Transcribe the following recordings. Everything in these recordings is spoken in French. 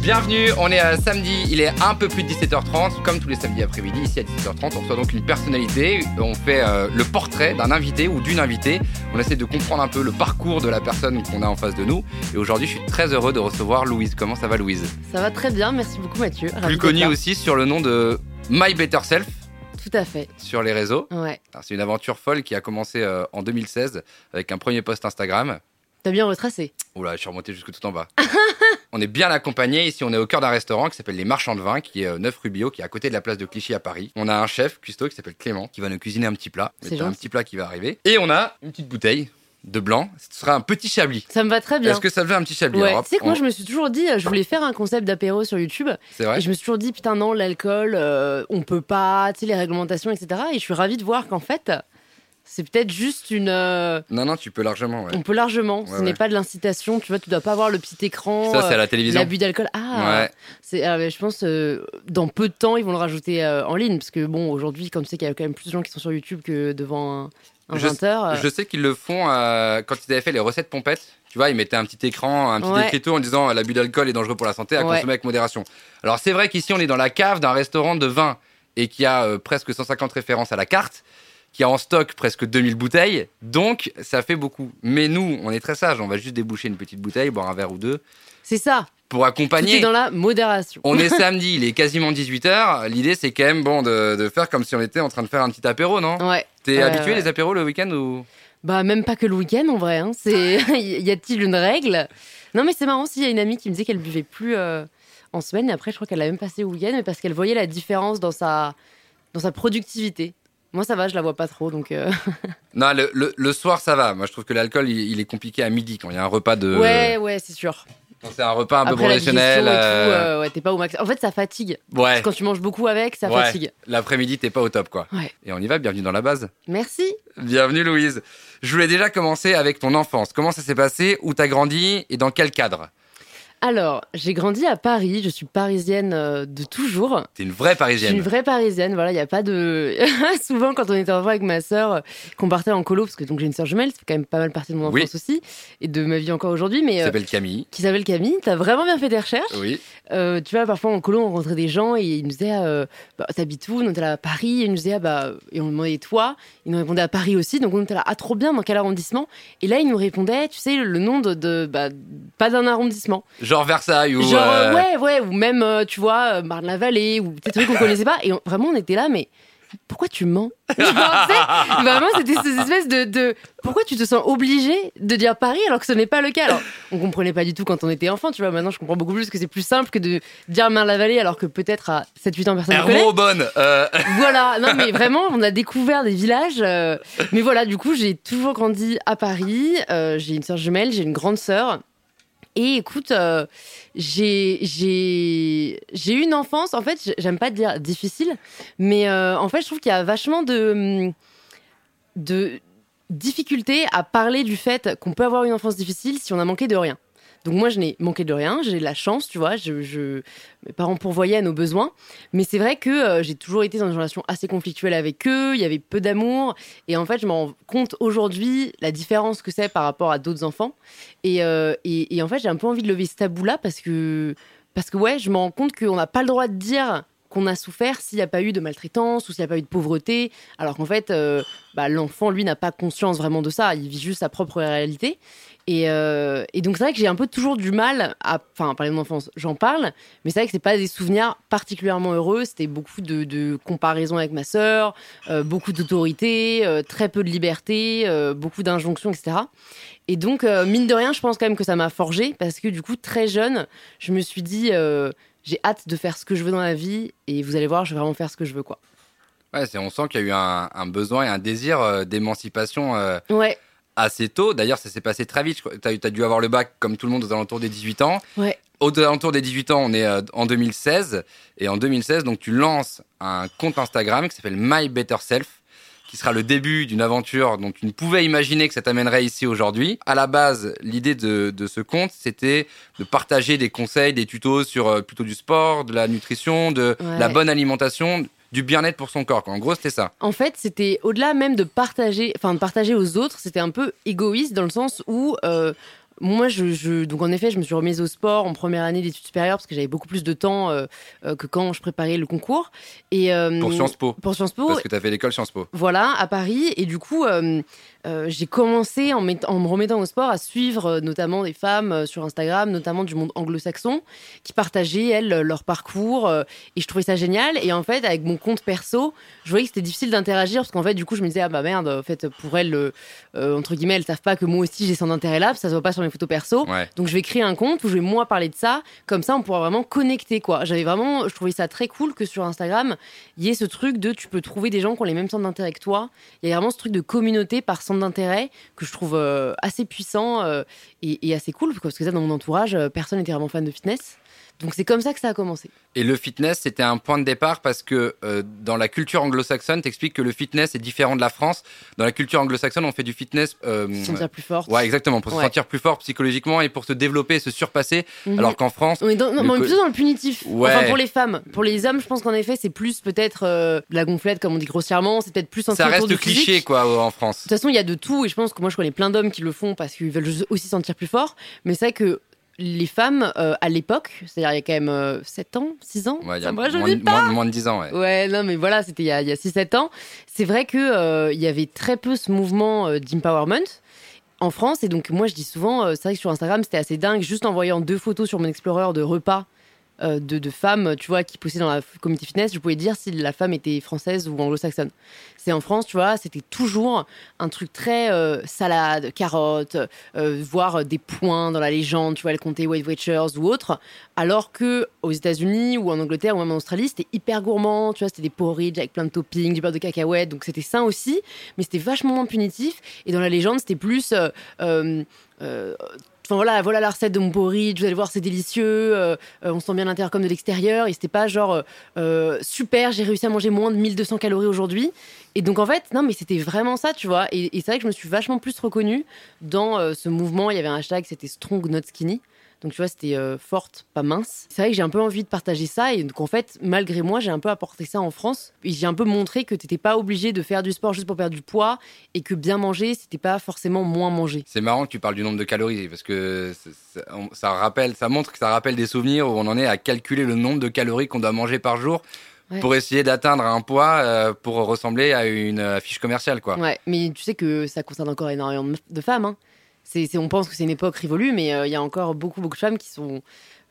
Bienvenue, on est à samedi, il est un peu plus de 17h30, comme tous les samedis après-midi, ici à 17h30, on reçoit donc une personnalité, on fait euh, le portrait d'un invité ou d'une invitée, on essaie de comprendre un peu le parcours de la personne qu'on a en face de nous, et aujourd'hui je suis très heureux de recevoir Louise. Comment ça va Louise? Ça va très bien, merci beaucoup Mathieu. Ravi Plus connue aussi sur le nom de My Better Self Tout à fait, sur les réseaux. ouais. C'est une aventure folle qui a commencé euh, en 2016 avec un premier post Instagram. T'as bien retracé. Oula, je suis remonté jusque tout en bas. on est bien accompagné. Ici, on est au cœur d'un restaurant qui s'appelle Les Marchands de Vin, qui est euh, 9 rue Bio, qui est à côté de la place de Clichy à Paris. On a un chef, cuistot, qui s'appelle Clément, qui va nous cuisiner un petit plat. C'est un petit plat qui va arriver. Et on a une petite bouteille de blanc. Ce sera un petit chablis. Ça me va très bien. Est-ce que ça fait un petit chablis Ouais, tu sais que moi je me suis toujours dit, euh, je voulais faire un concept d'apéro sur YouTube, C'est vrai et je me suis toujours dit, putain non, l'alcool, euh, on peut pas, tu sais, les réglementations, etc. Et je suis ravie de voir qu'en fait, c'est peut-être juste une... euh, Non, non, tu peux largement. ouais. On peut largement, ce Ouais, n'est ouais. pas de l'incitation, tu vois, tu dois pas avoir le petit écran, Ça, c'est à euh, la télévision. l'abus d'alcool. Ah, Ouais. c'est, ah, mais je pense, euh, dans peu de temps, ils vont le rajouter euh, en ligne, parce que bon, aujourd'hui, comme tu sais qu'il y a quand même plus de gens qui sont sur YouTube que devant un, un Je- 20h. Je sais qu'ils le font euh, quand ils avaient fait les recettes pompettes. Tu vois, ils mettaient un petit écran, un petit Ouais. écriteau en disant l'abus d'alcool est dangereux pour la santé, à Ouais. consommer avec modération. Alors c'est vrai qu'ici on est dans la cave d'un restaurant de vin et qui a euh, presque 150 références à la carte, qui a en stock presque 2000 bouteilles, donc ça fait beaucoup. Mais nous, on est très sages, on va juste déboucher une petite bouteille, boire un verre ou deux, C'est ça, pour tout est accompagner. dans la modération. On est samedi, il est quasiment 18h. L'idée c'est quand même bon de, de faire comme si on était en train de faire un petit apéro, non? Ouais. T'es Ouais, habitué ouais. les apéros le week-end ou? Bah, même pas que le week-end en vrai. Hein. C'est... y a-t-il une règle? Non, mais c'est marrant, s'il y a une amie qui me disait qu'elle buvait plus euh, en semaine, et après, je crois qu'elle l'a même passé au week-end, mais parce qu'elle voyait la différence dans sa, dans sa productivité. Moi, ça va, je la vois pas trop, donc. euh, Non, le, le- le soir, ça va. Moi, je trouve que l'alcool, il, il est compliqué à midi quand il y a un repas de. Ouais, ouais, c'est sûr. Quand c'est un repas un peu Après professionnel. tout, euh, euh, ouais, t'es pas au max. En fait, ça fatigue. Ouais. Quand tu manges beaucoup avec, ça Ouais. fatigue. L'après-midi, t'es pas au top, quoi. Ouais. Et on y va, bienvenue dans la base. Merci. Bienvenue, Louise. Je voulais déjà commencer avec ton enfance. Comment ça s'est passé? Où t'as grandi? Et dans quel cadre? Alors, j'ai grandi à Paris, je suis parisienne euh, de toujours. T'es une vraie Je suis parisienne. une vraie parisienne, voilà, il n'y a pas de. Souvent, quand on était enfant avec ma sœur, euh, qu'on partait en colo, parce que donc j'ai une sœur jumelle, c'est quand même pas mal partie de mon Oui. enfance aussi, et de ma vie encore aujourd'hui, mais Qui euh, s'appelle Camille. qui s'appelle Camille. T'as vraiment bien fait des recherches. Oui. Euh, tu vois, parfois en colo, on rencontrait des gens et ils nous disaient euh, bah, T'habites où? On était là à Paris. Et ils nous disaient ah, bah, Et on demandait toi? Ils nous répondaient à Paris aussi. Donc on était là Ah, trop bien, dans quel arrondissement? Et là, ils nous répondaient Tu sais, le nom de. de- bah, pas d'un arrondissement. Genre Versailles ou. Genre, euh, ouais, ouais, ou même, euh, tu vois, euh, Marne-la-Vallée, ou des trucs qu'on connaissait pas. Et on- vraiment, on était là, mais pourquoi tu mens? Vraiment, c'était cette espèce de, de- Pourquoi tu te sens obligé de dire Paris alors que ce n'est pas le cas? Alors, on comprenait pas du tout quand on était enfant, tu vois. Maintenant, je comprends beaucoup plus que c'est plus simple que de dire Marne-la-Vallée alors que peut-être à 7-8 ans, personne ne connaît. Hermont-Aubonne. euh, Voilà, non mais vraiment, on a découvert des villages. euh, mais voilà, du coup, j'ai toujours grandi à Paris. euh, j'ai une sœur jumelle, j'ai une grande sœur. Et écoute, euh, j'ai eu une enfance. En fait, j'aime pas dire difficile, mais euh, en fait, je trouve qu'il y a vachement de de difficulté à parler du fait qu'on peut avoir une enfance difficile si on a manqué de rien. Donc moi, je n'ai manqué de rien, j'ai la chance, tu vois, mes parents pourvoyaient à nos besoins, mais c'est vrai que euh, j'ai toujours été dans une relation assez conflictuelle avec eux, il y avait peu d'amour, et en fait, je me rends compte aujourd'hui la différence que c'est par rapport à d'autres enfants, et, euh, et, et en fait, j'ai un peu envie de lever ce tabou-là parce que, parce que ouais, je me rends compte qu'on n'a pas le droit de dire qu'on a souffert s'il n'y a pas eu de maltraitance ou s'il n'y a pas eu de pauvreté, alors qu'en fait, euh, bah, l'enfant, lui, n'a pas conscience vraiment de ça, il vit juste sa propre réalité. Et, euh, donc c'est vrai que j'ai un peu toujours du mal à, parler de mon enfance, j'en parle, mais c'est vrai que c'est pas des souvenirs particulièrement heureux. C'était beaucoup de, comparaisons avec ma sœur, euh, beaucoup d'autorité, très peu de liberté, beaucoup d'injonctions, etc. Et donc mine de rien, je pense quand même que ça m'a forgé parce que du coup très jeune, je me suis dit j'ai hâte de faire ce que je veux dans la vie et vous allez voir, je vais vraiment faire ce que je veux quoi. Ouais, on sent qu'il y a eu un, un besoin et un désir euh, d'émancipation euh, Ouais, assez tôt. D'ailleurs, ça s'est passé très vite. Tu as, dû avoir le bac comme tout le monde aux alentours des 18 ans. ouais. Aux alentours des 18 ans, on est euh, en 2016. Et en 2016, donc, tu lances un compte Instagram qui s'appelle My Better Self, qui sera le début d'une aventure dont tu ne pouvais imaginer que ça t'amènerait ici aujourd'hui. À la base, l'idée de, de ce compte, c'était de partager des conseils, des tutos sur euh, plutôt du sport, de la nutrition, de Ouais. la bonne alimentation, du bien-être pour son corps. quoi. En gros, c'était ça. En fait, c'était au-delà même de partager, enfin de partager aux autres, c'était un peu égoïste dans le sens où euh, moi, je, je- donc en effet, je me suis remise au sport en première année d'études supérieures parce que j'avais beaucoup plus de temps euh, euh, que quand je préparais le concours. Et, euh, Pour Sciences Po. Pour Sciences Po. Parce que tu as fait l'école Sciences Po. Voilà, à Paris. Et du coup, euh, euh, j'ai commencé en, me remettant au sport à suivre euh, notamment des femmes euh, sur Instagram, notamment du monde anglo-saxon, qui partageaient, elles, leur parcours. et je trouvais ça génial. Et en fait, avec mon compte perso, je voyais que c'était difficile d'interagir parce qu'en fait, du coup, je me disais, ah bah merde, en fait, pour elles, entre guillemets, elles savent pas que moi aussi j'ai son intérêt là, parce que ça se voit pas sur mes photos perso. Ouais. Donc je vais créer un compte où je vais moi parler de ça, comme ça on pourra vraiment connecter quoi. J'avais vraiment, je trouvais ça très cool que sur Instagram, il y ait ce truc de tu peux trouver des gens qui ont les mêmes centres d'intérêt que toi. Il y a vraiment ce truc de communauté par d'intérêt que je trouve euh, assez puissant euh, et, et assez cool parce que ça dans mon entourage, euh, personne n'était vraiment fan de fitness. Donc c'est comme ça que ça a commencé. Et le fitness, c'était un point de départ parce que euh, dans la culture anglo-saxonne, t'expliques que le fitness est différent de la France. Dans la culture anglo-saxonne, on fait du fitness. euh, Se sentir plus forte. Ouais, exactement, pour se sentir plus fort psychologiquement et pour se développer, se surpasser. Mhm. Alors qu'en France, On est, dans, non, on est plutôt dans le punitif. Ouais. Enfin, pour les femmes. Pour les hommes, je pense qu'en effet, c'est plus peut-être euh, la gonflette, comme on dit grossièrement. C'est peut-être plus centré ça reste du cliché, physique. quoi, en France. De toute façon, il y a de tout, et je pense que moi, je connais plein d'hommes qui le font parce qu'ils veulent aussi se sentir plus forts. Mais c'est vrai que les femmes, euh, à l'époque, c'est-à-dire il y a quand même euh, 7 ans, 6 ans, Ouais, ça moins, de- pas. moins, moins de 10 ans, ouais. Ouais, non, mais voilà, c'était il y a, a 6-7 ans. C'est vrai que euh, y avait très peu ce mouvement euh, d'empowerment en France. Et donc, moi, je dis souvent, euh, c'est vrai que sur Instagram, c'était assez dingue. Juste en voyant deux photos sur mon Explorer de repas de, de femmes, tu vois, qui poussaient dans la communauté fitness, je pouvais dire si la femme était française ou anglo-saxonne. C'est en France, tu vois, c'était toujours un truc très euh, salade, carottes, euh, voire des points dans la légende, tu vois, elle comptait Weight Watchers ou autre. Alors que aux États-Unis ou en Angleterre ou même en Australie, c'était hyper gourmand, tu vois, c'était des porridge avec plein de toppings, du beurre de cacahuète, donc c'était sain aussi, mais c'était vachement moins punitif. Et dans la légende, c'était plus. euh, euh, euh, Enfin voilà, voilà la recette de mon porridge, vous allez voir, c'est délicieux, euh, euh, on sent bien l'intérieur comme de l'extérieur. Et c'était pas genre euh, super, j'ai réussi à manger moins de 1200 calories aujourd'hui. Et donc en fait, non, mais c'était vraiment ça, tu vois. Et, c'est vrai que je me suis vachement plus reconnue dans ce mouvement. Il y avait un hashtag, c'était Strong Not Skinny. Donc tu vois, c'était euh, forte, pas mince. C'est vrai que j'ai un peu envie de partager ça. Et donc en fait, malgré moi, j'ai un peu apporté ça en France. Et j'ai un peu montré que t'étais pas obligé de faire du sport juste pour perdre du poids. Et que bien manger, c'était pas forcément moins manger. C'est marrant que tu parles du nombre de calories parce que ça rappelle, ça montre que ça rappelle des souvenirs où on en est à calculer le nombre de calories qu'on doit manger par jour Ouais. pour essayer d'atteindre un poids euh, pour ressembler à une affiche commerciale, quoi. Ouais, mais tu sais que ça concerne encore énormément de- de femmes. hein. On pense que c'est une époque révolue, mais euh, il y a encore beaucoup, beaucoup de femmes qui sont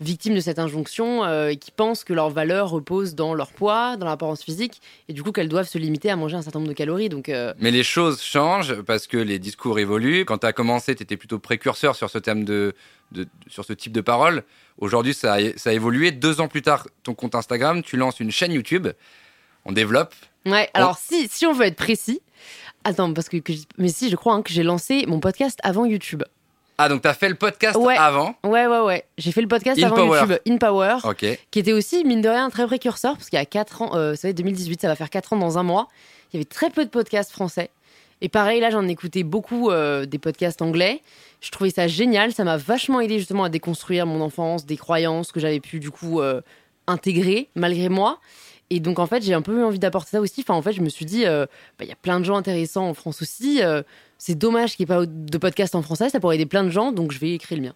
victimes de cette injonction euh, et qui pensent que leur valeur repose dans leur poids, dans l'apparence physique, et du coup qu'elles doivent se limiter à manger un certain nombre de calories. Donc, euh, Mais les choses changent parce que les discours évoluent. Quand tu as commencé, tu étais plutôt précurseur sur ce thème de, de- sur ce type de parole. Aujourd'hui, ça, a- ça a évolué. Deux ans plus tard, ton compte Instagram, tu lances une chaîne YouTube. On développe. ouais. Alors, si, si on veut être précis, attends, parce que, que je- mais si, je crois hein, que j'ai lancé mon podcast avant YouTube. Ah, donc tu as fait le podcast Ouais. avant. Ouais, ouais, ouais. J'ai fait le podcast In avant Power. YouTube, In Power. Ok. qui était aussi, mine de rien, très précurseur, parce qu'il y a 4 ans, euh, ça va être 2018, ça va faire 4 ans dans un mois, il y avait très peu de podcasts français. Et pareil, là, j'en écoutais beaucoup euh, des podcasts anglais. Je trouvais ça génial, ça m'a vachement aidé justement à déconstruire mon enfance, des croyances que j'avais pu du coup euh, intégrer malgré moi. Et donc en fait, j'ai un peu eu envie d'apporter ça aussi. Enfin, en fait, je me suis dit, euh, bah, il y a plein de gens intéressants en France aussi. euh, c'est dommage qu'il n'y ait pas de podcast en français, ça pourrait aider plein de gens, donc je vais écrire le mien.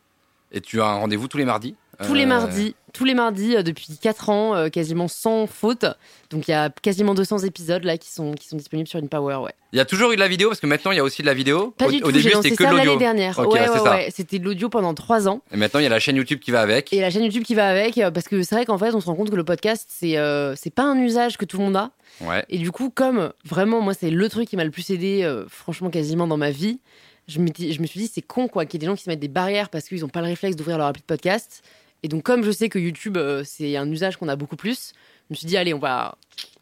Et tu as un rendez-vous tous les mardis. Tous les Euh, mardis, tous les mardis euh, depuis 4 ans, euh, quasiment sans faute. Donc il y a quasiment 200 épisodes là qui sont, qui sont disponibles sur InPower, ouais. Il y a toujours eu de la vidéo parce que maintenant il y a aussi de la vidéo. Pas au, du au tout, début c'était que de l'année l'audio. dernière. Ouais, ouais, ouais. C'était de l'audio pendant 3 ans. Et maintenant il y a la chaîne YouTube qui va avec. Et la chaîne YouTube qui va avec, parce que c'est vrai qu'en fait, on se rend compte que le podcast, c'est euh, c'est pas un usage que tout le monde a. Ouais. Et du coup, comme vraiment, moi, c'est le truc qui m'a le plus aidé, euh, franchement, quasiment dans ma vie, je, me suis dit, c'est con, quoi, qu'il y ait des gens qui se mettent des barrières parce qu'ils n'ont pas le réflexe d'ouvrir leur appli de podcast. Et donc, comme je sais que YouTube, euh, c'est un usage qu'on a beaucoup plus, je me suis dit, allez, on va,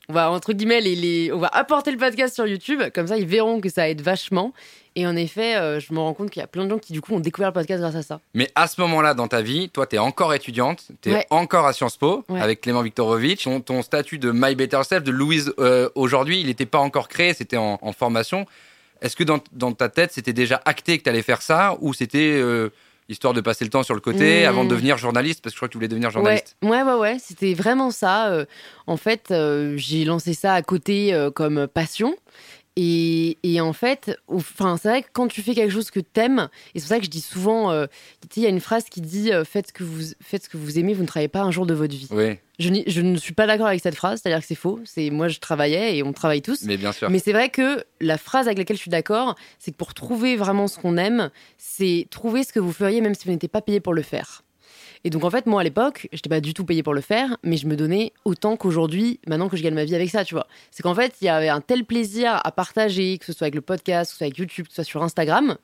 on va entre guillemets, les, les- on va apporter le podcast sur YouTube. Comme ça, ils verront que ça aide vachement. Et en effet, euh, je me rends compte qu'il y a plein de gens qui, du coup, ont découvert le podcast grâce à ça. Mais à ce moment-là dans ta vie, toi tu es encore étudiante, tu es Ouais. encore à Sciences Po Ouais. avec Clément Viktorovitch. Ton, ton statut de My Better Self, de Louise euh, aujourd'hui, il n'était pas encore créé, c'était en, en formation. Est-ce que dans, dans ta tête c'était déjà acté que tu allais faire ça ou c'était euh, histoire de passer le temps sur le côté Mmh. avant de devenir journaliste? Parce que je crois que tu voulais devenir journaliste. Ouais, ouais, ouais, ouais, c'était vraiment ça. euh, en fait, euh, j'ai lancé ça à côté comme passion. Et, et, en fait, enfin, c'est vrai que quand tu fais quelque chose que t'aimes, et c'est pour ça que je dis souvent, euh, il y a une phrase qui dit euh, faites, ce que vous, faites ce que vous aimez, vous ne travaillez pas un jour de votre vie. Oui. Je, je ne suis pas d'accord avec cette phrase, c'est-à-dire que c'est faux. C'est moi, je travaillais et on travaille tous. Mais bien sûr. Mais c'est vrai que la phrase avec laquelle je suis d'accord, c'est que pour trouver vraiment ce qu'on aime, c'est trouver ce que vous feriez même si vous n'étiez pas payé pour le faire. Et donc, en fait, moi, à l'époque, je n'étais pas du tout payé pour le faire, mais je me donnais autant qu'aujourd'hui, maintenant que je gagne ma vie avec ça, tu vois. C'est qu'en fait, il y avait un tel plaisir à partager, que ce soit avec le podcast, que ce soit avec YouTube, que ce soit sur Instagram,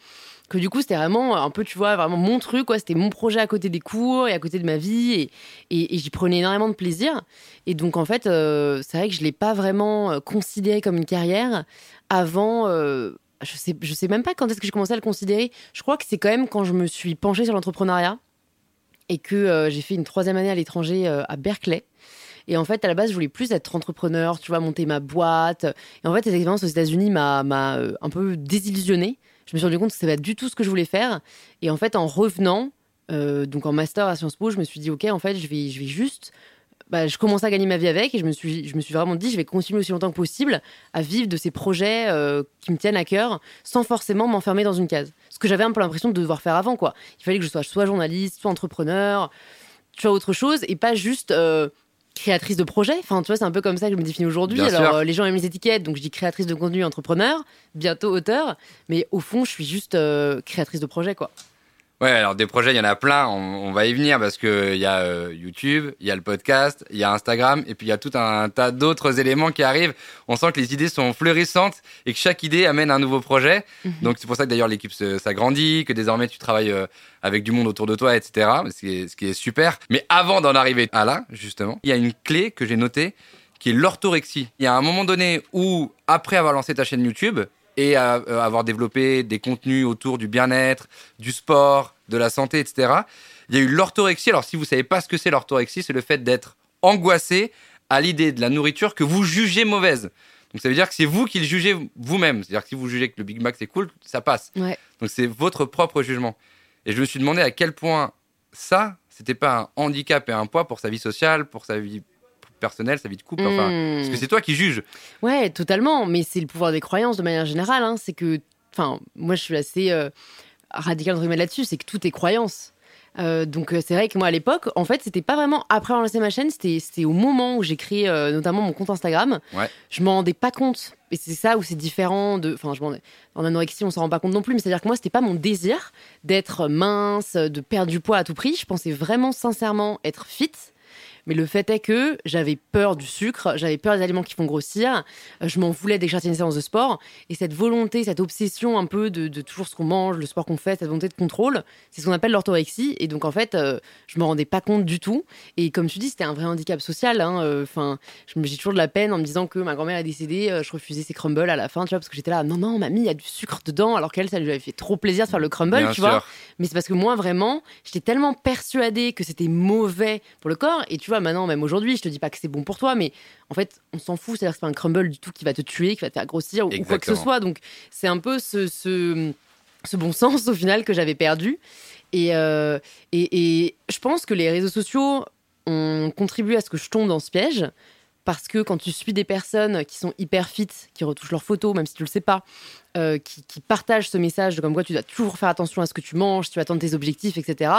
que du coup, c'était vraiment un peu, tu vois, vraiment mon truc, quoi. C'était mon projet à côté des cours et à côté de ma vie, et, j'y prenais énormément de plaisir. Et donc, en fait, euh, c'est vrai que je l'ai pas vraiment euh, considéré comme une carrière avant. Euh, je sais, je sais même pas quand est-ce que j'ai commencé à le considérer. Je crois que c'est quand même quand je me suis penchée sur l'entrepreneuriat et que euh, j'ai fait une troisième année à l'étranger euh, à Berkeley. Et en fait, à la base, je voulais plus être entrepreneur, tu vois, monter ma boîte. Et en fait, cette expérience aux États-Unis m'a euh, un peu désillusionnée. Je me suis rendu compte que c'était pas du tout ce que je voulais faire. Et en fait, en revenant, donc en master à Sciences Po, je me suis dit, OK, en fait, je vais, juste bah, je commençais à gagner ma vie avec et je me suis, je me suis vraiment dit, je vais continuer aussi longtemps que possible à vivre de ces projets qui me tiennent à cœur sans forcément m'enfermer dans une case. Ce que j'avais un peu l'impression de devoir faire avant, quoi. Il fallait que je sois soit journaliste, soit entrepreneur, tu vois, autre chose et pas juste euh, créatrice de projet. Enfin, tu vois, c'est un peu comme ça que je me définis aujourd'hui. Alors, euh, les gens aiment les étiquettes, donc je dis créatrice de contenu, entrepreneur, bientôt auteur, mais au fond, je suis juste créatrice de projet, quoi. Ouais, alors des projets, il y en a plein, on, va y venir parce que il y a euh, YouTube, il y a le podcast, il y a Instagram et puis il y a tout un, tas d'autres éléments qui arrivent. On sent que les idées sont fleurissantes et que chaque idée amène un nouveau projet. Mhm. Donc c'est pour ça que d'ailleurs l'équipe s'agrandit, que désormais tu travailles euh, avec du monde autour de toi, etc. Ce qui est, ce qui est super. Mais avant d'en arriver à là, justement, il y a une clé que j'ai notée qui est l'orthorexie. Il y a un moment donné où, après avoir lancé ta chaîne YouTube, et à, euh, avoir développé des contenus autour du bien-être, du sport, de la santé, etc. Il y a eu l'orthorexie. Alors, si vous savez pas ce que c'est l'orthorexie, c'est le fait d'être angoissé à l'idée de la nourriture que vous jugez mauvaise. Donc, ça veut dire que c'est vous qui le jugez vous-même. C'est-à-dire que si vous jugez que le Big Mac c'est cool, ça passe. Donc, c'est votre propre jugement. Et je me suis demandé à quel point ça, c'était pas un handicap et un poids pour sa vie sociale, pour sa vie personnelle, sa vie de couple. Enfin, hmm. parce que c'est toi qui juges. Ouais, totalement. Mais c'est le pouvoir des croyances de manière générale. Hein. C'est que, enfin, moi, je suis assez euh, radical là-dessus. C'est que tout est croyance. Euh, donc euh, c'est vrai que moi à l'époque, en fait, c'était pas vraiment après avoir lancé ma chaîne, c'était au moment où j'ai créé notamment mon compte Instagram. Ouais. Je m'en rendais pas compte. Et c'est ça où c'est différent de. Enfin, je en anorexie, on s'en rend pas compte non plus, mais c'est-à-dire que moi, c'était pas mon désir d'être mince, de perdre du poids à tout prix. Je pensais vraiment sincèrement être fit. Mais le fait est que j'avais peur du sucre, j'avais peur des aliments qui font grossir, euh, je m'en voulais dès que une séance de sport. Et cette volonté, cette obsession un peu de, toujours ce qu'on mange, le sport qu'on fait, cette volonté de contrôle, c'est ce qu'on appelle l'orthorexie. Et donc, en fait, euh, je me rendais pas compte du tout. Et comme tu dis, c'était un vrai handicap social. Hein, euh, enfin, je me j'ai toujours de la peine en me disant que ma grand-mère est décédée, je refusais ses crumbles à la fin, tu vois, parce que j'étais là, non, non, mamie, il y a du sucre dedans, alors qu'elle, ça lui avait fait trop plaisir de faire le crumble, tu vois. Mais c'est parce que moi, vraiment, j'étais tellement persuadée que c'était mauvais pour le corps. Et tu vois, maintenant, même aujourd'hui, je te dis pas que c'est bon pour toi, mais en fait, on s'en fout. C'est-à-dire que c'est pas un crumble du tout qui va te tuer, qui va te faire grossir ou, quoi que ce soit. Donc, c'est un peu ce, ce, bon sens au final que j'avais perdu. Euh, et, et, je pense que les réseaux sociaux ont contribué à ce que je tombe dans ce piège. Parce que quand tu suis des personnes qui sont hyper fit, qui retouchent leurs photos, même si tu le sais pas, euh, qui, partagent ce message de comme quoi tu dois toujours faire attention à ce que tu manges, tu vas atteindre tes objectifs, etc.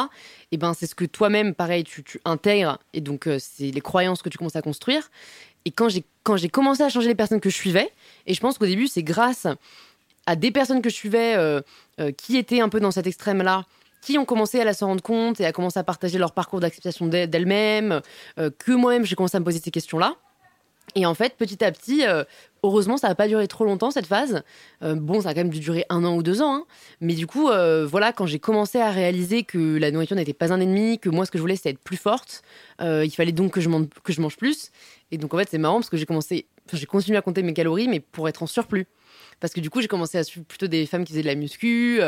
Et ben c'est ce que toi-même, pareil, tu, intègres et donc euh, c'est les croyances que tu commences à construire. Et quand j'ai quand j'ai commencé à changer les personnes que je suivais, et je pense qu'au début c'est grâce à des personnes que je suivais euh, qui étaient un peu dans cet extrême-là, qui ont commencé à la se rendre compte et à commencer à partager leur parcours d'acceptation d'elles-mêmes, que moi-même j'ai commencé à me poser ces questions-là. Et en fait, petit à petit, euh, heureusement, ça n'a pas duré trop longtemps cette phase. Euh, bon, ça a quand même dû durer un an ou deux ans. Hein. Mais du coup, euh, voilà, quand j'ai commencé à réaliser que la nourriture n'était pas un ennemi, que moi, ce que je voulais, c'était être plus forte, il fallait donc que je, mange, plus. Et donc, en fait, c'est marrant parce que j'ai commencé, j'ai continué à compter mes calories, mais pour être en surplus parce que du coup j'ai commencé à suivre plutôt des femmes qui faisaient de la muscu,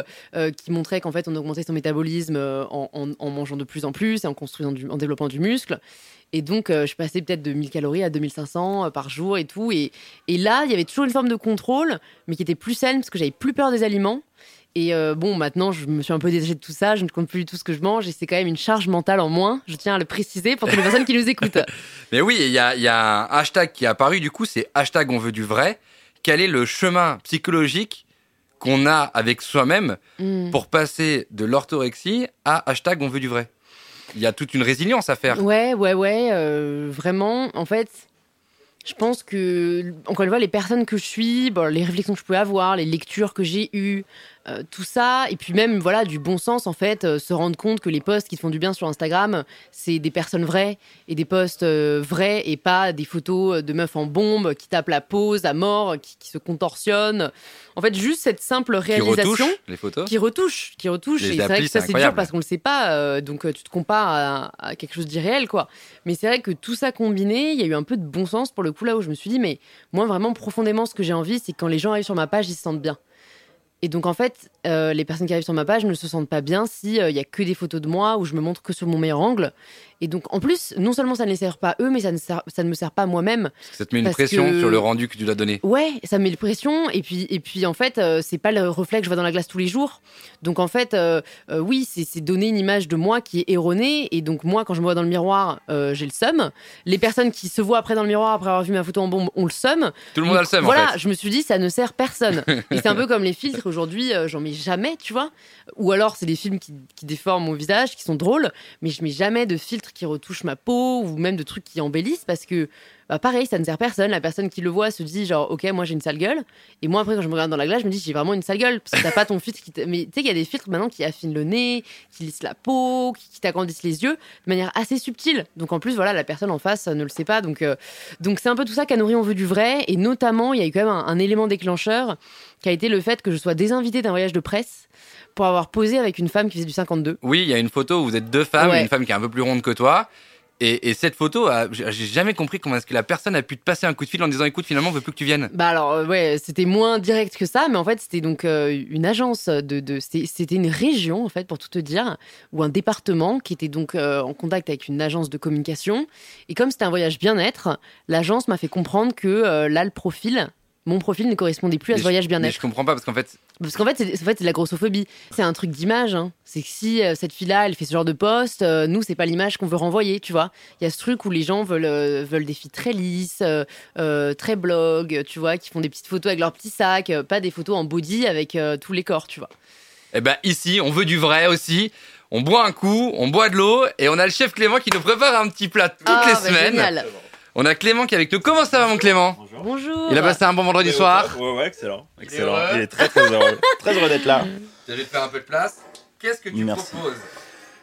qui montraient qu'en fait on augmentait son métabolisme en, en, mangeant de plus en plus et en construisant en développant du muscle. Et donc, euh, je passais peut-être de 1000 calories à 2500 euh, par jour et tout. Et, là, il y avait toujours une forme de contrôle, mais qui était plus saine parce que j'avais plus peur des aliments. Et euh, bon, maintenant, je me suis un peu détachée de tout ça. Je ne compte plus du tout ce que je mange. Et c'est quand même une charge mentale en moins. Je tiens à le préciser pour toutes les personnes qui nous écoutent. Mais oui, il y a, y a, un hashtag qui est apparu. Du coup, c'est hashtag on veut du vrai quel est le chemin psychologique qu'on a avec soi-même Mm. pour passer de l'orthorexie à hashtag on veut du vrai? Il y a toute une résilience à faire. Ouais, ouais, ouais, euh, vraiment. En fait, je pense que, encore une fois, les personnes que je suis, bon, les réflexions que je pouvais avoir, les lectures que j'ai eues, euh, tout ça, et puis même, voilà, du bon sens, en fait, euh, se rendre compte que les posts qui te font du bien sur Instagram, c'est des personnes vraies, et des posts euh, vrais, et pas des photos de meufs en bombe qui tapent la pose à mort, qui, qui se contorsionnent. En fait, juste cette simple Qui réalisation retouche les photos. qui retouche, qui retouche. Les et c'est vrai que ça c'est dur parce qu'on le sait pas, donc tu te compares à, à quelque chose d'irréel, quoi. Mais c'est vrai que tout ça combiné, il y a eu un peu de bon sens pour le coup là où je me suis dit, mais moi vraiment profondément, ce que j'ai envie, c'est que quand les gens arrivent sur ma page, ils se sentent bien. Et donc en fait, euh, les personnes qui arrivent sur ma page ne se sentent pas bien si il y a que des photos de moi où je me montre que sur mon meilleur angle. Et donc en plus, non seulement ça ne les sert pas eux, mais ça ne, sert- ça ne me sert pas moi-même. Ça te met une pression que- sur le rendu que tu dois donner. Ouais, ça me met de pression. Et puis, et puis en fait, euh, c'est pas le reflet que je vois dans la glace tous les jours. Donc en fait, euh, euh, oui, c'est donner une image de moi qui est erronée. Et donc moi, quand je me vois dans le miroir, euh, j'ai le seum. Les personnes qui se voient après dans le miroir après avoir vu ma photo en bombe ont le seum. Tout le monde a le seum Voilà, en fait. je me suis dit, ça ne sert personne. et c'est un peu comme les filtres. Aujourd'hui, j'en mets jamais, tu vois. Ou alors, c'est des films qui, qui déforment mon visage, qui sont drôles, mais je mets jamais de filtre qui retouche ma peau ou même de trucs qui embellissent parce que, bah, pareil, ça ne sert personne. La personne qui le voit se dit, genre, ok, moi j'ai une sale gueule. Et moi, après, quand je me regarde dans la glace, je me dis, j'ai vraiment une sale gueule parce que t'as pas ton filtre qui. Mais tu sais qu'il y a des filtres maintenant qui affinent le nez, qui lissent la peau, qui, qui t'agrandissent les yeux de manière assez subtile. Donc en plus, voilà, la personne en face euh, ne le sait pas. Donc euh, donc c'est un peu tout ça qu'a nourri On veut du vrai. Et notamment, il y a eu quand même un, un élément déclencheur qui a été le fait que je sois désinvitée d'un voyage de presse pour avoir posé avec une femme qui faisait du 52. Oui, il y a une photo où vous êtes deux femmes, Ouais. une femme qui est un peu plus ronde que toi. Et, et cette photo, a- j'ai jamais compris comment est-ce que la personne a pu te passer un coup de fil en disant écoute, finalement, on veut plus que tu viennes. Bah alors euh, ouais, c'était moins direct que ça, mais en fait c'était donc euh, une agence de, de c'était c'était une région en fait pour tout te dire, ou un département qui était donc euh, en contact avec une agence de communication. Et comme c'était un voyage bien-être, l'agence m'a fait comprendre que euh, là le profil, mon profil ne correspondait plus à ce voyage Mais bien-être. je comprends pas parce qu'en fait, Parce qu'en fait, c'est en fait, c'est de la grossophobie. C'est un truc d'image. hein. C'est que si euh, cette fille-là, elle fait ce genre de poste, euh, nous, c'est pas l'image qu'on veut renvoyer, tu vois. Il y a ce truc où les gens veulent, euh, veulent des filles très lisses, très blog, tu vois, qui font des petites photos avec leur petit sac, pas des photos en body avec tous les corps, tu vois. eh ben ici, on veut du vrai aussi. On boit un coup, on boit de l'eau et on a le chef Clément qui nous prépare un petit plat toutes Ah, les bah, semaines. génial. On a Clément qui est avec nous. Comment ça va mon Clément Bonjour. Bonjour. Il a passé un bon vendredi soir. Ouais, ouais, excellent. Il est Excellent. Il est très très heureux. très heureux d'être là. Je vais te faire un peu de place. Qu'est-ce que tu Merci. proposes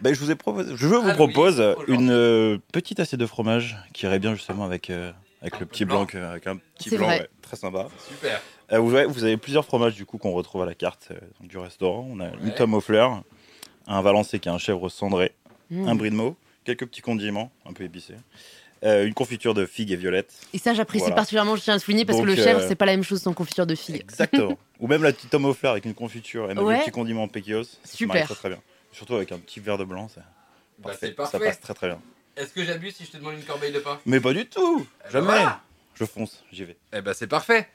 Ben, je vous ai proposé, je vous Ah propose une euh, petite assiette de fromage qui irait bien justement avec, euh, avec le petit blanc. avec un petit blanc, ouais, très sympa. Super. Euh, vous, avez, vous avez plusieurs fromages du coup qu'on retrouve à la carte euh, donc, du restaurant. On a une tome aux fleurs, un valencé qui est un chèvre cendré, Mmh. un brie de meaux, quelques petits condiments un peu épicés, euh, une confiture de figues et violettes. Et ça, j'apprécie Voilà. particulièrement, je tiens à souligner, parce que le chèvre, euh, c'est pas la même chose sans confiture de figue. Exactement. Ou même la petite tome aux fleurs avec une confiture et même Ouais. le petit condiment péquillos. Ça se Super. très très bien. Surtout avec un petit verre de blanc, ça, Bah, parfait. c'est parfait. ça passe très très bien. Est-ce que j'abuse si je te demande une corbeille de pain? Mais pas du tout Eh ben Jamais voilà. Je fonce, j'y vais. Eh ben c'est parfait.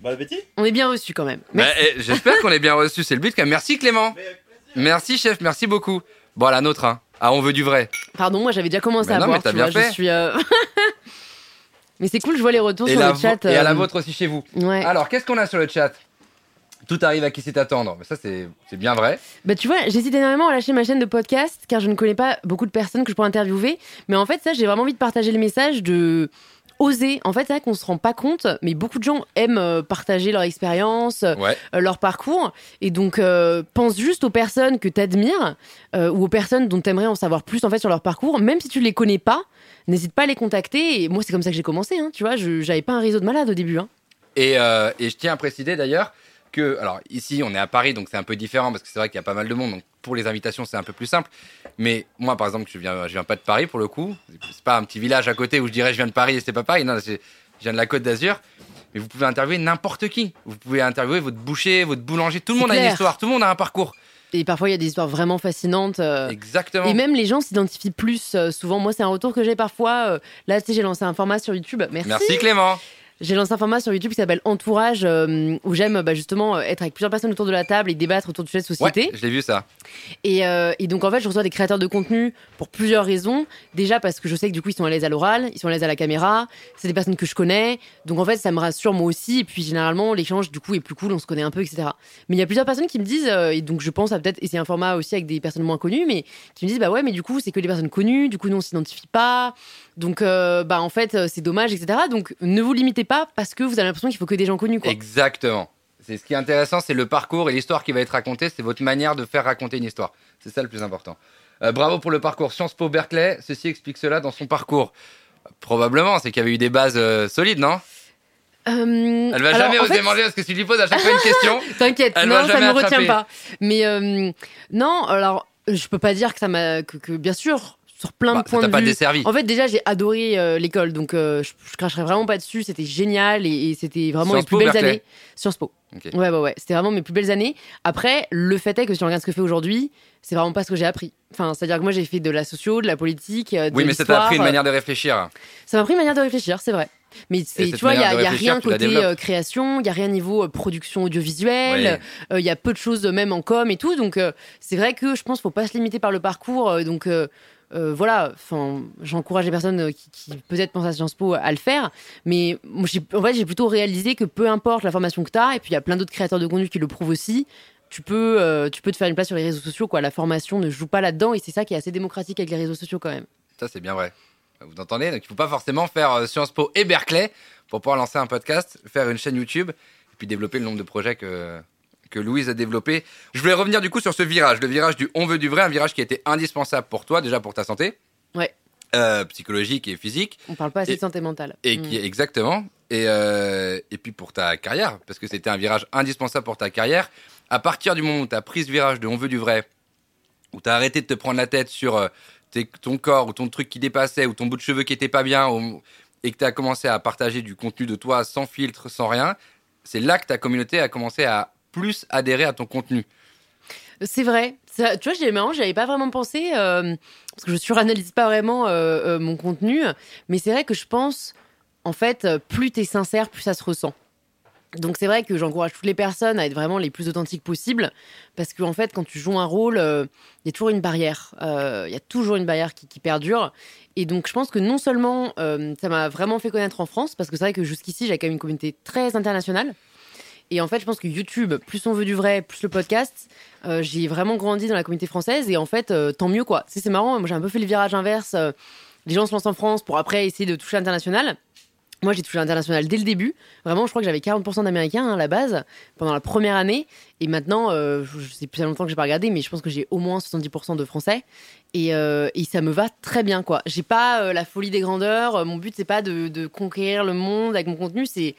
Bon appétit On est bien reçus quand même. Bah, eh, J'espère qu'on est bien reçu. C'est le but. quand même. Merci Clément. Merci chef. Merci beaucoup. Bon, la nôtre. Hein. Ah, on veut du vrai. Pardon, moi j'avais déjà commencé Mais à non, boire, mais t'as bien vois, je fait. suis... euh, mais c'est cool, je vois les retours Et, sur le chat. et à la euh, vôtre aussi chez vous. Ouais. Alors, qu'est-ce qu'on a sur le chat? Tout arrive à qui sait attendre. Mais ça, c'est c'est bien vrai. Bah tu vois, j'hésite énormément à lâcher ma chaîne de podcast car je ne connais pas beaucoup de personnes que je pourrais interviewer. Mais en fait, ça, j'ai vraiment envie de partager le message de oser. En fait, c'est vrai qu'on se rend pas compte, mais beaucoup de gens aiment euh, partager leur expérience, euh, Ouais. leur parcours. Et donc, euh, pense juste aux personnes que tu admires ou aux personnes dont tu aimerais en savoir plus en fait sur leur parcours. Même si tu les connais pas, n'hésite pas à les contacter. Et moi, c'est comme ça que j'ai commencé. Hein, tu vois, je j'avais pas un réseau de malades au début. Hein. Et, euh, et je tiens à préciser d'ailleurs que, alors ici on est à Paris, donc c'est un peu différent parce que c'est vrai qu'il y a pas mal de monde, donc pour les invitations c'est un peu plus simple. Mais moi par exemple, je viens, je viens pas de Paris pour le coup. C'est pas un petit village à côté où je dirais je viens de Paris et c'est pas Paris. Non, je viens de la Côte d'Azur. Mais vous pouvez interviewer n'importe qui. Vous pouvez interviewer votre boucher, votre boulanger. Tout le monde a une histoire, tout le monde a un parcours. Et parfois, il y a des histoires vraiment fascinantes. euh, Exactement. Et même les gens s'identifient plus. euh, souvent, moi, c'est un retour que j'ai parfois. euh, là, tu sais, j'ai lancé un format sur YouTube. Merci. Merci Clément. J'ai lancé un format sur YouTube qui s'appelle Entourage, euh, où j'aime bah, justement euh, être avec plusieurs personnes autour de la table et débattre autour de sujets de société. Ouais, je l'ai vu ça. Et, euh, et donc en fait, je reçois des créateurs de contenu pour plusieurs raisons. Déjà parce que je sais que du coup, ils sont à l'aise à l'oral, ils sont à l'aise à la caméra, c'est des personnes que je connais. Donc en fait, ça me rassure moi aussi. Et puis généralement, l'échange du coup est plus cool, on se connaît un peu, etc. Mais il y a plusieurs personnes qui me disent, euh, et donc je pense à peut-être essayer un format aussi avec des personnes moins connues, mais qui me disent, bah ouais, mais du coup, c'est que des personnes connues, du coup, nous, on s'identifie pas. Donc, euh, bah en fait, euh, c'est dommage, etc. Donc ne vous limitez pas parce que vous avez l'impression qu'il faut que des gens connus, quoi. Exactement. C'est ce qui est intéressant, c'est le parcours et l'histoire qui va être racontée. C'est votre manière de faire raconter une histoire. C'est ça le plus important. Euh, bravo pour le parcours Sciences Po Berkeley. Ceci explique cela dans son parcours. Probablement, c'est qu'il y avait eu des bases euh, solides, non? Euh, Elle va alors, jamais oser fait- manger parce que si tu lui poses à chaque fois une question, T'inquiète, non, ça jamais me retient pas. Mais euh, non, alors je peux pas dire que ça m'a, que, que bien sûr, sur plein bah, de ça points de pas vue. desservi. En fait, déjà, j'ai adoré euh, l'école, donc euh, je, je cracherai vraiment pas dessus. C'était génial et, et c'était vraiment Sciences les plus belles Berkeley. années. Sciences Po. Ouais, ouais, ouais. C'était vraiment mes plus belles années. Après, le fait est que si on regarde ce que je fais aujourd'hui, c'est vraiment pas ce que j'ai appris. Enfin, c'est-à-dire que moi, j'ai fait de la socio, de la politique, euh, de Oui, mais ça t'a appris une manière de réfléchir. ça m'a pris une manière de réfléchir, c'est vrai. Mais tu vois, il y a, rien côté euh, création, il y a rien niveau euh, production audiovisuelle, il y a peu de choses même en com et tout. Donc c'est vrai que je pense qu'il faut pas se limiter par le parcours. donc euh, voilà, enfin, j'encourage les personnes euh, qui, peut-être pensent à Sciences Po à le faire. Mais en fait, j'ai plutôt réalisé que peu importe la formation que tu as, et puis il y a plein d'autres créateurs de contenu qui le prouvent aussi. Tu peux, euh, tu peux te faire une place sur les réseaux sociaux. Quoi. La formation ne joue pas là-dedans et c'est ça qui est assez démocratique avec les réseaux sociaux quand même. Ça, c'est bien vrai. Vous entendez Donc, il faut pas forcément faire Sciences Po et Berkeley pour pouvoir lancer un podcast, faire une chaîne YouTube et puis développer le nombre de projets que, que Louise a développé. Je voulais revenir du coup sur ce virage, le virage du on veut du vrai, un virage qui a été indispensable pour toi, déjà pour ta santé. Ouais. Euh, psychologique et physique. On parle pas assez de santé mentale. Et Mm. qui exactement. Et, euh, et puis pour ta carrière, parce que c'était un virage indispensable pour ta carrière. À partir du moment où tu as pris ce virage de on veut du vrai, où tu as arrêté de te prendre la tête sur euh, ton corps ou ton truc qui dépassait ou ton bout de cheveux qui était pas bien, ou- et que tu as commencé à partager du contenu de toi sans filtre, sans rien, c'est là que ta communauté a commencé à plus adhérer à ton contenu. C'est vrai. Tu vois, j'ai marrant, j'avais pas vraiment pensé euh, parce que je suranalyse pas vraiment euh, euh, mon contenu, mais c'est vrai que je pense, en fait, plus t'es sincère, plus ça se ressent. Donc c'est vrai que j'encourage toutes les personnes à être vraiment les plus authentiques possibles, parce qu'en fait, quand tu joues un rôle, il y a toujours une barrière. Il y a toujours une barrière qui, perdure. Et donc je pense que non seulement ça m'a vraiment fait connaître en France, parce que c'est vrai que jusqu'ici, j'ai quand même une communauté très internationale. Et en fait, je pense que YouTube, plus on veut du vrai, plus le podcast, euh, j'ai vraiment grandi dans la communauté française et en fait, euh, tant mieux quoi. C'est marrant, moi j'ai un peu fait le virage inverse. euh, les gens se lancent en France pour après essayer de toucher l'international. Moi, j'ai touché l'international dès le début. Vraiment, je crois que j'avais 40% d'Américains hein, à la base, pendant la première année. Et maintenant, je sais plus longtemps que j'ai pas regardé, mais je pense que j'ai au moins 70% de Français. Et, ça me va très bien, quoi. J'ai pas la folie des grandeurs. Mon but, c'est pas de, de conquérir le monde avec mon contenu, c'est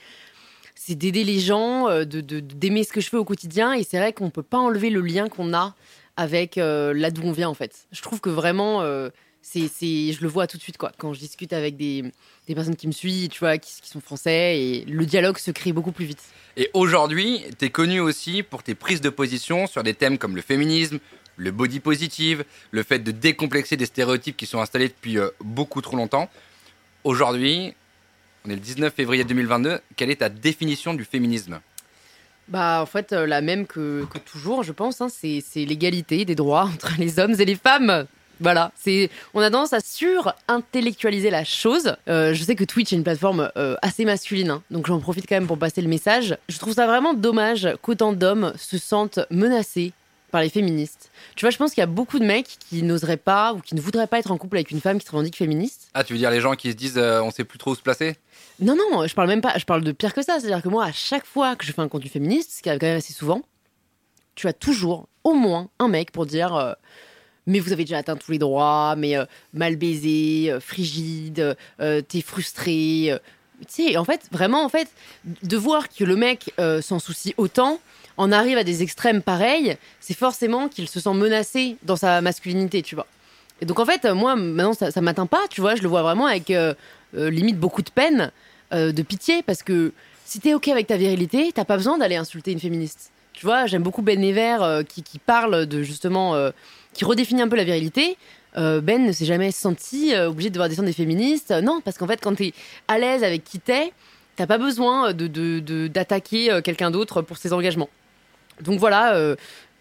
c'est d'aider les gens, euh, de d'aimer ce que je fais au quotidien. Et c'est vrai qu'on peut pas enlever le lien qu'on a avec euh, là d'où on vient, en fait. Je trouve que vraiment, euh, je le vois tout de suite, quoi. Quand je discute avec des, des personnes qui me suivent, tu vois, qui, qui sont français, et le dialogue se crée beaucoup plus vite. Et aujourd'hui, tu es connu aussi pour tes prises de position sur des thèmes comme le féminisme, le body positive, le fait de décomplexer des stéréotypes qui sont installés depuis euh, beaucoup trop longtemps. Aujourd'hui, on est le 19 février 2022, quelle est ta définition du féminisme? Bah, en fait, euh, la même que, que toujours, je pense. hein, c'est c'est l'égalité des droits entre les hommes et les femmes. Voilà, c'est on a tendance à sur-intellectualiser la chose. Euh, je sais que Twitch est une plateforme euh, assez masculine, hein, donc j'en profite quand même pour passer le message. Je trouve ça vraiment dommage qu'autant d'hommes se sentent menacés par les féministes. Tu vois, je pense qu'il y a beaucoup de mecs qui n'oseraient pas ou qui ne voudraient pas être en couple avec une femme qui se revendique féministe. Ah, tu veux dire les gens qui se disent euh, on sait plus trop où se placer? Non, non, je parle même pas, je parle de pire que ça. C'est-à-dire que moi, à chaque fois que je fais un contenu féministe, ce qui arrive quand même assez souvent, tu as toujours au moins un mec pour dire euh, Mais vous avez déjà atteint tous les droits, mais euh, mal baisé, euh, frigide, t'es frustré. Tu sais, en fait, vraiment, en fait, de voir que le mec s'en soucie autant, en arrive à des extrêmes pareils, c'est forcément qu'il se sent menacé dans sa masculinité, tu vois. Et donc, en fait, moi, maintenant, ça, ça m'atteint pas, tu vois, je le vois vraiment avec euh, limite beaucoup de peine, euh, de pitié, parce que si t'es OK avec ta virilité, t'as pas besoin d'aller insulter une féministe. Tu vois, j'aime beaucoup Ben Never euh, qui, parle de justement, qui redéfinit un peu la virilité. Ben ne s'est jamais senti obligé de devoir descendre des féministes. Non, parce qu'en fait, quand t'es à l'aise avec qui t'es, T'as pas besoin de, d'attaquer quelqu'un d'autre pour ses engagements. Donc voilà,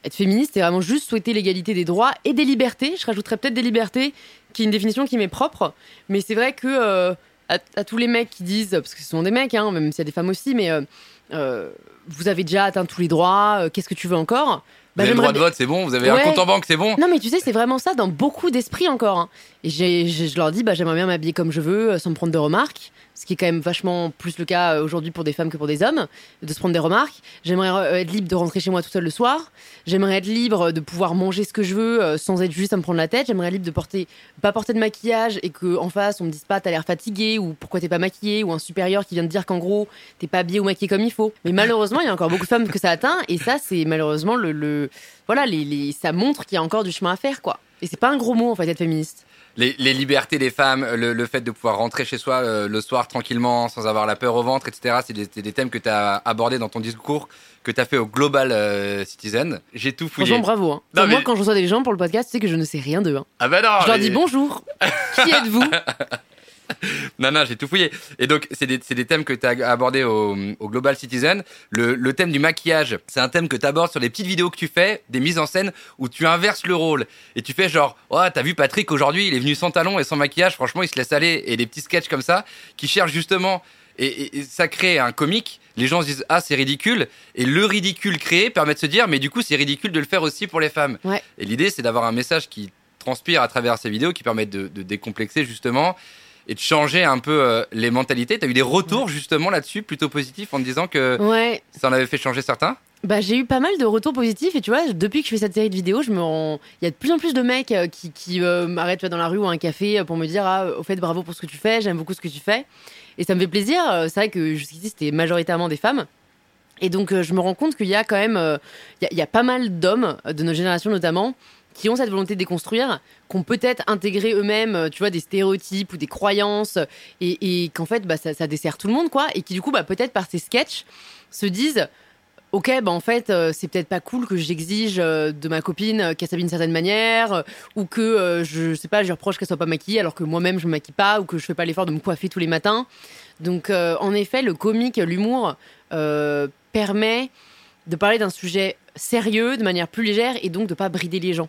être féministe, c'est vraiment juste souhaiter l'égalité des droits et des libertés. Je rajouterais peut-être des libertés, qui est une définition qui m'est propre. Mais c'est vrai que euh, à, à tous les mecs qui disent, parce que ce sont des mecs, hein, même s'il y a des femmes aussi, mais euh, euh, vous avez déjà atteint tous les droits, qu'est-ce que tu veux encore? Vous avez le droit de vote, c'est bon. Vous avez un compte en banque, c'est bon. non, mais tu sais, c'est vraiment ça dans beaucoup d'esprits encore. hein. Et je leur dis, bah, j'aimerais bien m'habiller comme je veux, sans me prendre de remarques. Ce qui est quand même vachement plus le cas euh, aujourd'hui pour des femmes que pour des hommes, de se prendre des remarques. J'aimerais euh, être libre de rentrer chez moi tout seul le soir. J'aimerais être libre de pouvoir manger ce que je veux euh, sans être juste à me prendre la tête. J'aimerais être libre de porter, pas porter de maquillage et que en face on me dise pas t'as l'air fatigué ou pourquoi t'es pas maquillé ou un supérieur qui vient te dire qu'en gros t'es pas habillé ou maquillé comme il faut. Mais malheureusement, il y a encore beaucoup de femmes que ça atteint et ça c'est malheureusement le, le- voilà les, les- ça montre qu'il y a encore du chemin à faire quoi. Et c'est pas un gros mot en fait être féministe. Les, les libertés des femmes, le, le fait de pouvoir rentrer chez soi euh, le soir tranquillement, sans avoir la peur au ventre, etc. C'est des, des thèmes que tu as abordés dans ton discours que tu as fait au Global euh, Citizen. J'ai tout fouillé. Franchement bravo. hein. Non, Moi quand je reçois des gens pour le podcast, tu sais que je ne sais rien d'eux. hein. Ah bah non Je leur mais- dis bonjour. Qui êtes-vous? Non, non, j'ai tout fouillé. Et donc, c'est des, thèmes que tu as abordés au, au Global Citizen. Le, le thème du maquillage, c'est un thème que tu abordes sur les petites vidéos que tu fais, des mises en scène où tu inverses le rôle. Et tu fais genre, oh, t'as vu Patrick aujourd'hui, il est venu sans talons et sans maquillage, franchement, il se laisse aller. Et des petits sketchs comme ça qui cherchent justement. Et, et- et ça crée un comique. Les gens se disent, ah, c'est ridicule. Et le ridicule créé permet de se dire, mais du coup, c'est ridicule de le faire aussi pour les femmes. Ouais. Et l'idée, c'est d'avoir un message qui transpire à travers ces vidéos, qui permettent de, de décomplexer justement et de changer un peu euh, les mentalités. Tu as eu des retours justement là-dessus, plutôt positifs, en te disant que Ouais. ça en avait fait changer certains? Bah, j'ai eu pas mal de retours positifs et tu vois, depuis que je fais cette série de vidéos, je me rends... il y a de plus en plus de mecs euh, qui, qui euh, m'arrêtent dans la rue ou à un café euh, pour me dire ah, au fait bravo pour ce que tu fais, j'aime beaucoup ce que tu fais et ça me fait plaisir. C'est vrai que jusqu'ici c'était majoritairement des femmes. Et donc je me rends compte qu'il y a quand même il y, a- il y a pas mal d'hommes de notre génération notamment qui ont cette volonté de déconstruire, qui ont peut-être intégré eux-mêmes, euh, tu vois, des stéréotypes ou des croyances, et, et qu'en fait, bah, ça, dessert tout le monde, quoi, et qui du coup, bah, peut-être par ces sketchs, se disent, ok, bah en fait, euh, c'est peut-être pas cool que j'exige euh, de ma copine euh, qu'elle s'habille d'une certaine manière, euh, ou que euh, je sais pas, je reproche qu'elle soit pas maquillée alors que moi-même je me maquille pas, ou que je fais pas l'effort de me coiffer tous les matins. Donc, euh, en effet, le comique, l'humour euh, permet de parler d'un sujet sérieux de manière plus légère et donc de pas brider les gens.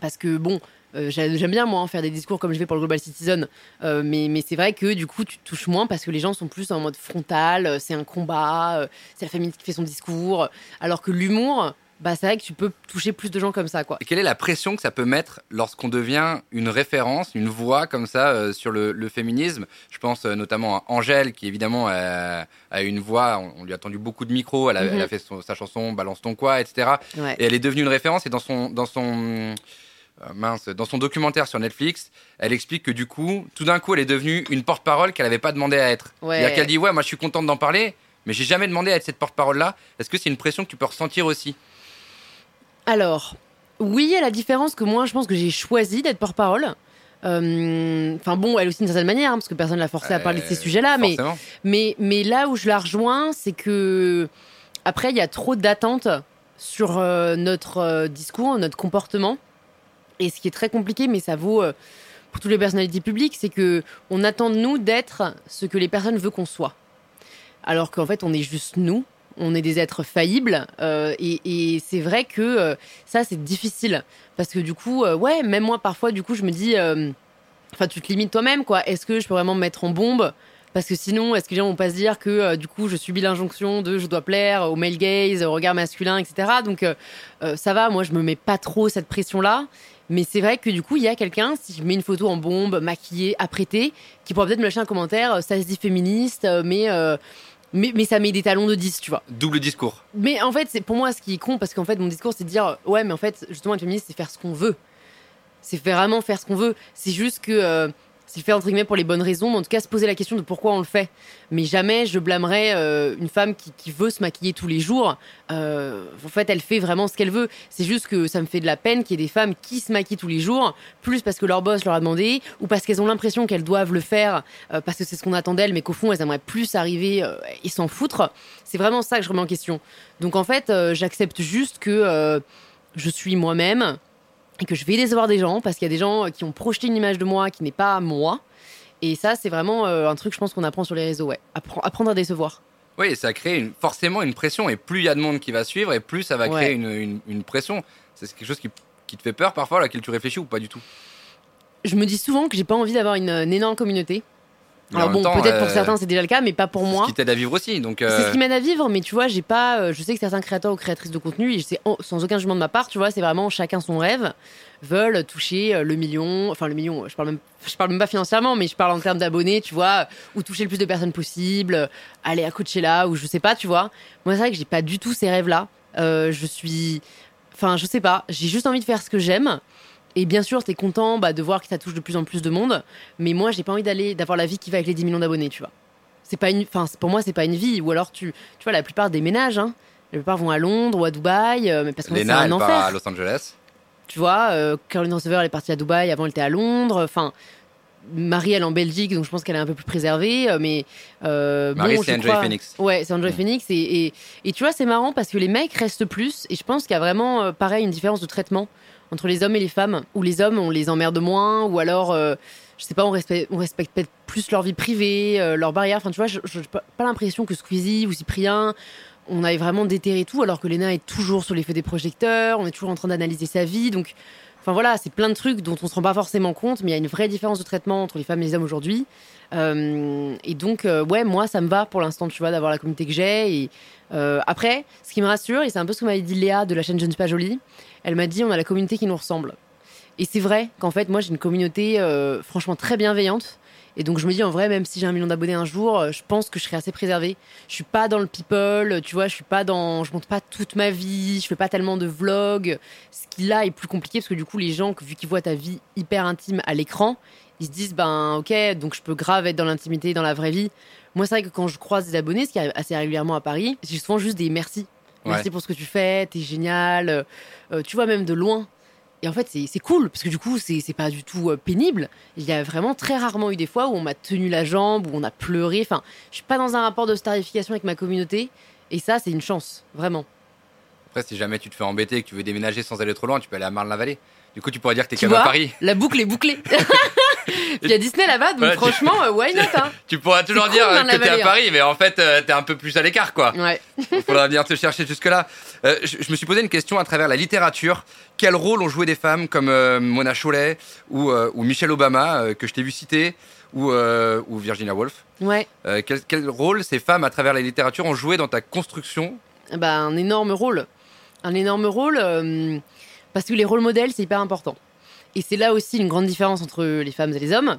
Parce que bon. euh, j'ai- J'aime bien moi hein, faire des discours comme je fais pour le Global Citizen, euh, mais, mais c'est vrai que du coup tu touches moins parce que les gens sont plus en mode frontal, euh, c'est un combat, c'est la famille qui fait son discours, alors que l'humour, bah c'est vrai que tu peux toucher plus de gens comme ça quoi. Et quelle est la pression que ça peut mettre lorsqu'on devient une référence, une voix comme ça euh, sur le, le féminisme? Je pense euh, notamment à Angèle, qui évidemment euh, a une voix, on, on lui a tendu beaucoup de micros, elle a, Mhm. elle a fait son- sa chanson Balance ton quoi, etc. Ouais. Et elle est devenue une référence. Et dans son, dans son, euh, mince, dans son documentaire sur Netflix, elle explique que du coup, tout d'un coup, elle est devenue une porte-parole qu'elle n'avait pas demandé à être. Ouais. C'est-à-dire qu'elle dit ouais, moi je suis contente d'en parler, mais j'ai jamais demandé à être cette porte-parole-là. Est-ce que c'est une pression que tu peux ressentir aussi? Alors, oui, à la différence que moi, je pense que j'ai choisi d'être porte-parole. Euh, Enfin bon, elle aussi d'une certaine manière, hein, parce que personne l'a forcé à parler de ces Euh, sujets-là, mais Forcément. Mais, mais là où je la rejoins, c'est que après, il y a trop d'attentes sur euh, notre euh, discours, notre comportement. Et ce qui est très compliqué, mais ça vaut euh, pour toutes les personnalités publiques, c'est que on attend de nous d'être ce que les personnes veulent qu'on soit. Alors qu'en fait, on est juste nous. On est des êtres faillibles. euh, et c'est vrai que euh, ça, c'est difficile. Parce que du coup, euh, ouais, même moi, parfois, du coup, je me dis... Enfin, tu te limites toi-même, quoi. Est-ce que je peux vraiment me mettre en bombe? Parce que sinon, est-ce que les gens vont pas se dire que du coup, je subis l'injonction de je dois plaire au male gaze, au regard masculin, etc. Donc, ça va, moi, je me mets pas trop cette pression-là. Mais c'est vrai que du coup, il y a quelqu'un, si je mets une photo en bombe, maquillée, apprêtée, qui pourra peut-être me lâcher un commentaire, ça se dit féministe, mais, mais, mais ça met des talons de 10, tu vois. Double discours. Mais en fait, c'est pour moi ce qui est con, parce qu'en fait, mon discours, c'est de dire ouais, mais en fait, justement, être féministe, c'est faire ce qu'on veut. C'est vraiment faire ce qu'on veut. C'est juste que euh, c'est fait entre guillemets pour les bonnes raisons, mais en tout cas, se poser la question de pourquoi on le fait. Mais jamais je blâmerais euh, une femme qui, veut se maquiller tous les jours. Euh, en fait, elle fait vraiment ce qu'elle veut. C'est juste que ça me fait de la peine qu'il y ait des femmes qui se maquillent tous les jours, plus parce que leur boss leur a demandé, ou parce qu'elles ont l'impression qu'elles doivent le faire euh, parce que c'est ce qu'on attend d'elles, mais qu'au fond, elles aimeraient plus arriver euh, et s'en foutre. C'est vraiment ça que je remets en question. Donc en fait, j'accepte juste que je suis moi-même et que je vais décevoir des gens parce qu'il y a des gens qui ont projeté une image de moi qui n'est pas moi. Et ça, c'est vraiment euh, un truc, je pense, qu'on apprend sur les réseaux, ouais. Appre- apprendre à décevoir. Oui, et ça crée une, forcément une pression. Et plus il y a de monde qui va suivre, et plus ça va créer une, une- une pression. C'est quelque chose qui, qui te fait peur parfois, à laquelle tu réfléchis ou pas du tout. Je me dis souvent que j'ai pas envie d'avoir une énorme communauté. Alors bon, peut-être pour euh, certains c'est déjà le cas, mais pas pour C'est moi. ce qui t'aide à vivre aussi. Donc, C'est euh, ce qui m'aide à vivre, mais tu vois, j'ai pas. euh, je sais que certains créateurs ou créatrices de contenu, et sans aucun jugement de ma part, tu vois, c'est vraiment chacun son rêve, veulent toucher euh, le million, enfin le million, je parle même, je parle même pas financièrement, mais je parle en termes d'abonnés, tu vois, ou toucher le plus de personnes possible, euh, aller à Coachella, ou je sais pas, tu vois. Moi, c'est vrai que j'ai pas du tout ces rêves-là. Euh, je suis. Enfin, je sais pas, j'ai juste envie de faire ce que j'aime. Et bien sûr, t'es content bah, de voir que ça touche de plus en plus de monde, mais moi, j'ai pas envie d'aller, d'avoir la vie qui va avec les 10 millions d'abonnés, tu vois. C'est pas une, enfin, pour moi, c'est pas une vie. Ou alors, tu, tu vois, la plupart déménagent. Hein. La plupart vont à Londres ou à Dubaï, euh, mais parce que c'est un elle part enfer. à Los Angeles. Tu vois, euh, Caroline Receveur, elle est partie à Dubaï, avant elle était à Londres. Enfin, Marie, elle est en Belgique, donc je pense qu'elle est un peu plus préservée. euh, mais euh, Marie, bon, c'est Enjoy crois- Phoenix. Ouais, c'est Enjoy Mm. Phoenix. Et, et, et tu vois, c'est marrant parce que les mecs restent plus. Et je pense qu'il y a vraiment, euh, pareil, une différence de traitement entre les hommes et les femmes. Où les hommes, on les emmerde moins, ou alors, euh, je sais pas, on respecte, peut-être plus leur vie privée, euh, leurs barrières. Enfin, tu vois, je n'ai pas, pas l'impression que Squeezie ou Cyprien, on avait vraiment déterré tout, alors que Léna est toujours sur les feux des projecteurs, on est toujours en train d'analyser sa vie. Donc, enfin voilà, c'est plein de trucs dont on se rend pas forcément compte, mais il y a une vraie différence de traitement entre les femmes et les hommes aujourd'hui. Euh, et donc, euh, ouais, moi, ça me va pour l'instant, tu vois, d'avoir la communauté que j'ai. Euh, après, ce qui me rassure, et c'est un peu ce que m'avait dit Léa de la chaîne Je ne suis pas jolie, elle m'a dit on a la communauté qui nous ressemble. Et c'est vrai qu'en fait, moi, j'ai une communauté franchement très bienveillante. Et donc, je me dis en vrai, même si j'ai un million d'abonnés un jour, je pense que je serai assez préservée. Je suis pas dans le people, tu vois, je suis pas dans. Je montre pas toute ma vie, je fais pas tellement de vlogs. Ce qui là est plus compliqué parce que du coup, les gens, vu qu'ils voient ta vie hyper intime à l'écran, ils se disent ben ok donc je peux grave être dans l'intimité dans la vraie vie. Moi c'est vrai que quand je croise des abonnés ce qui arrive assez régulièrement à Paris j'ai souvent juste des merci. Merci Ouais. pour ce que tu fais t'es génial Euh, tu vois même de loin. Et en fait c'est cool parce que du coup c'est pas du tout euh, pénible. Il y a vraiment très rarement eu des fois où on m'a tenu la jambe où on a pleuré. Enfin je suis pas dans un rapport de starification avec ma communauté. Et ça c'est une chance vraiment. Après, si jamais tu te fais embêter et que tu veux déménager sans aller trop loin, tu peux aller à Marne-la-Vallée. Du coup, tu pourrais dire que t'es quand même à Paris. la boucle est bouclée il y a Disney là-bas donc Voilà, tu- franchement euh, why not hein Tu pourras toujours cool, dire euh, que t'es à hein. Paris, mais en fait, euh, t'es un peu plus à l'écart, quoi. ouais Il faudra venir te chercher jusque-là. Euh, je, je me suis posé une question à travers la littérature. Quel rôle ont joué des femmes comme euh, Mona Chollet ou, ou Michelle Obama, que je t'ai vu citer, ou, ou Virginia Woolf? Ouais quel, quel rôle ces femmes, à travers la littérature, ont joué dans ta construction? Bah, un énorme rôle. Un énorme rôle parce que les rôles modèles, c'est hyper important. Et c'est là aussi une grande différence entre les femmes et les hommes.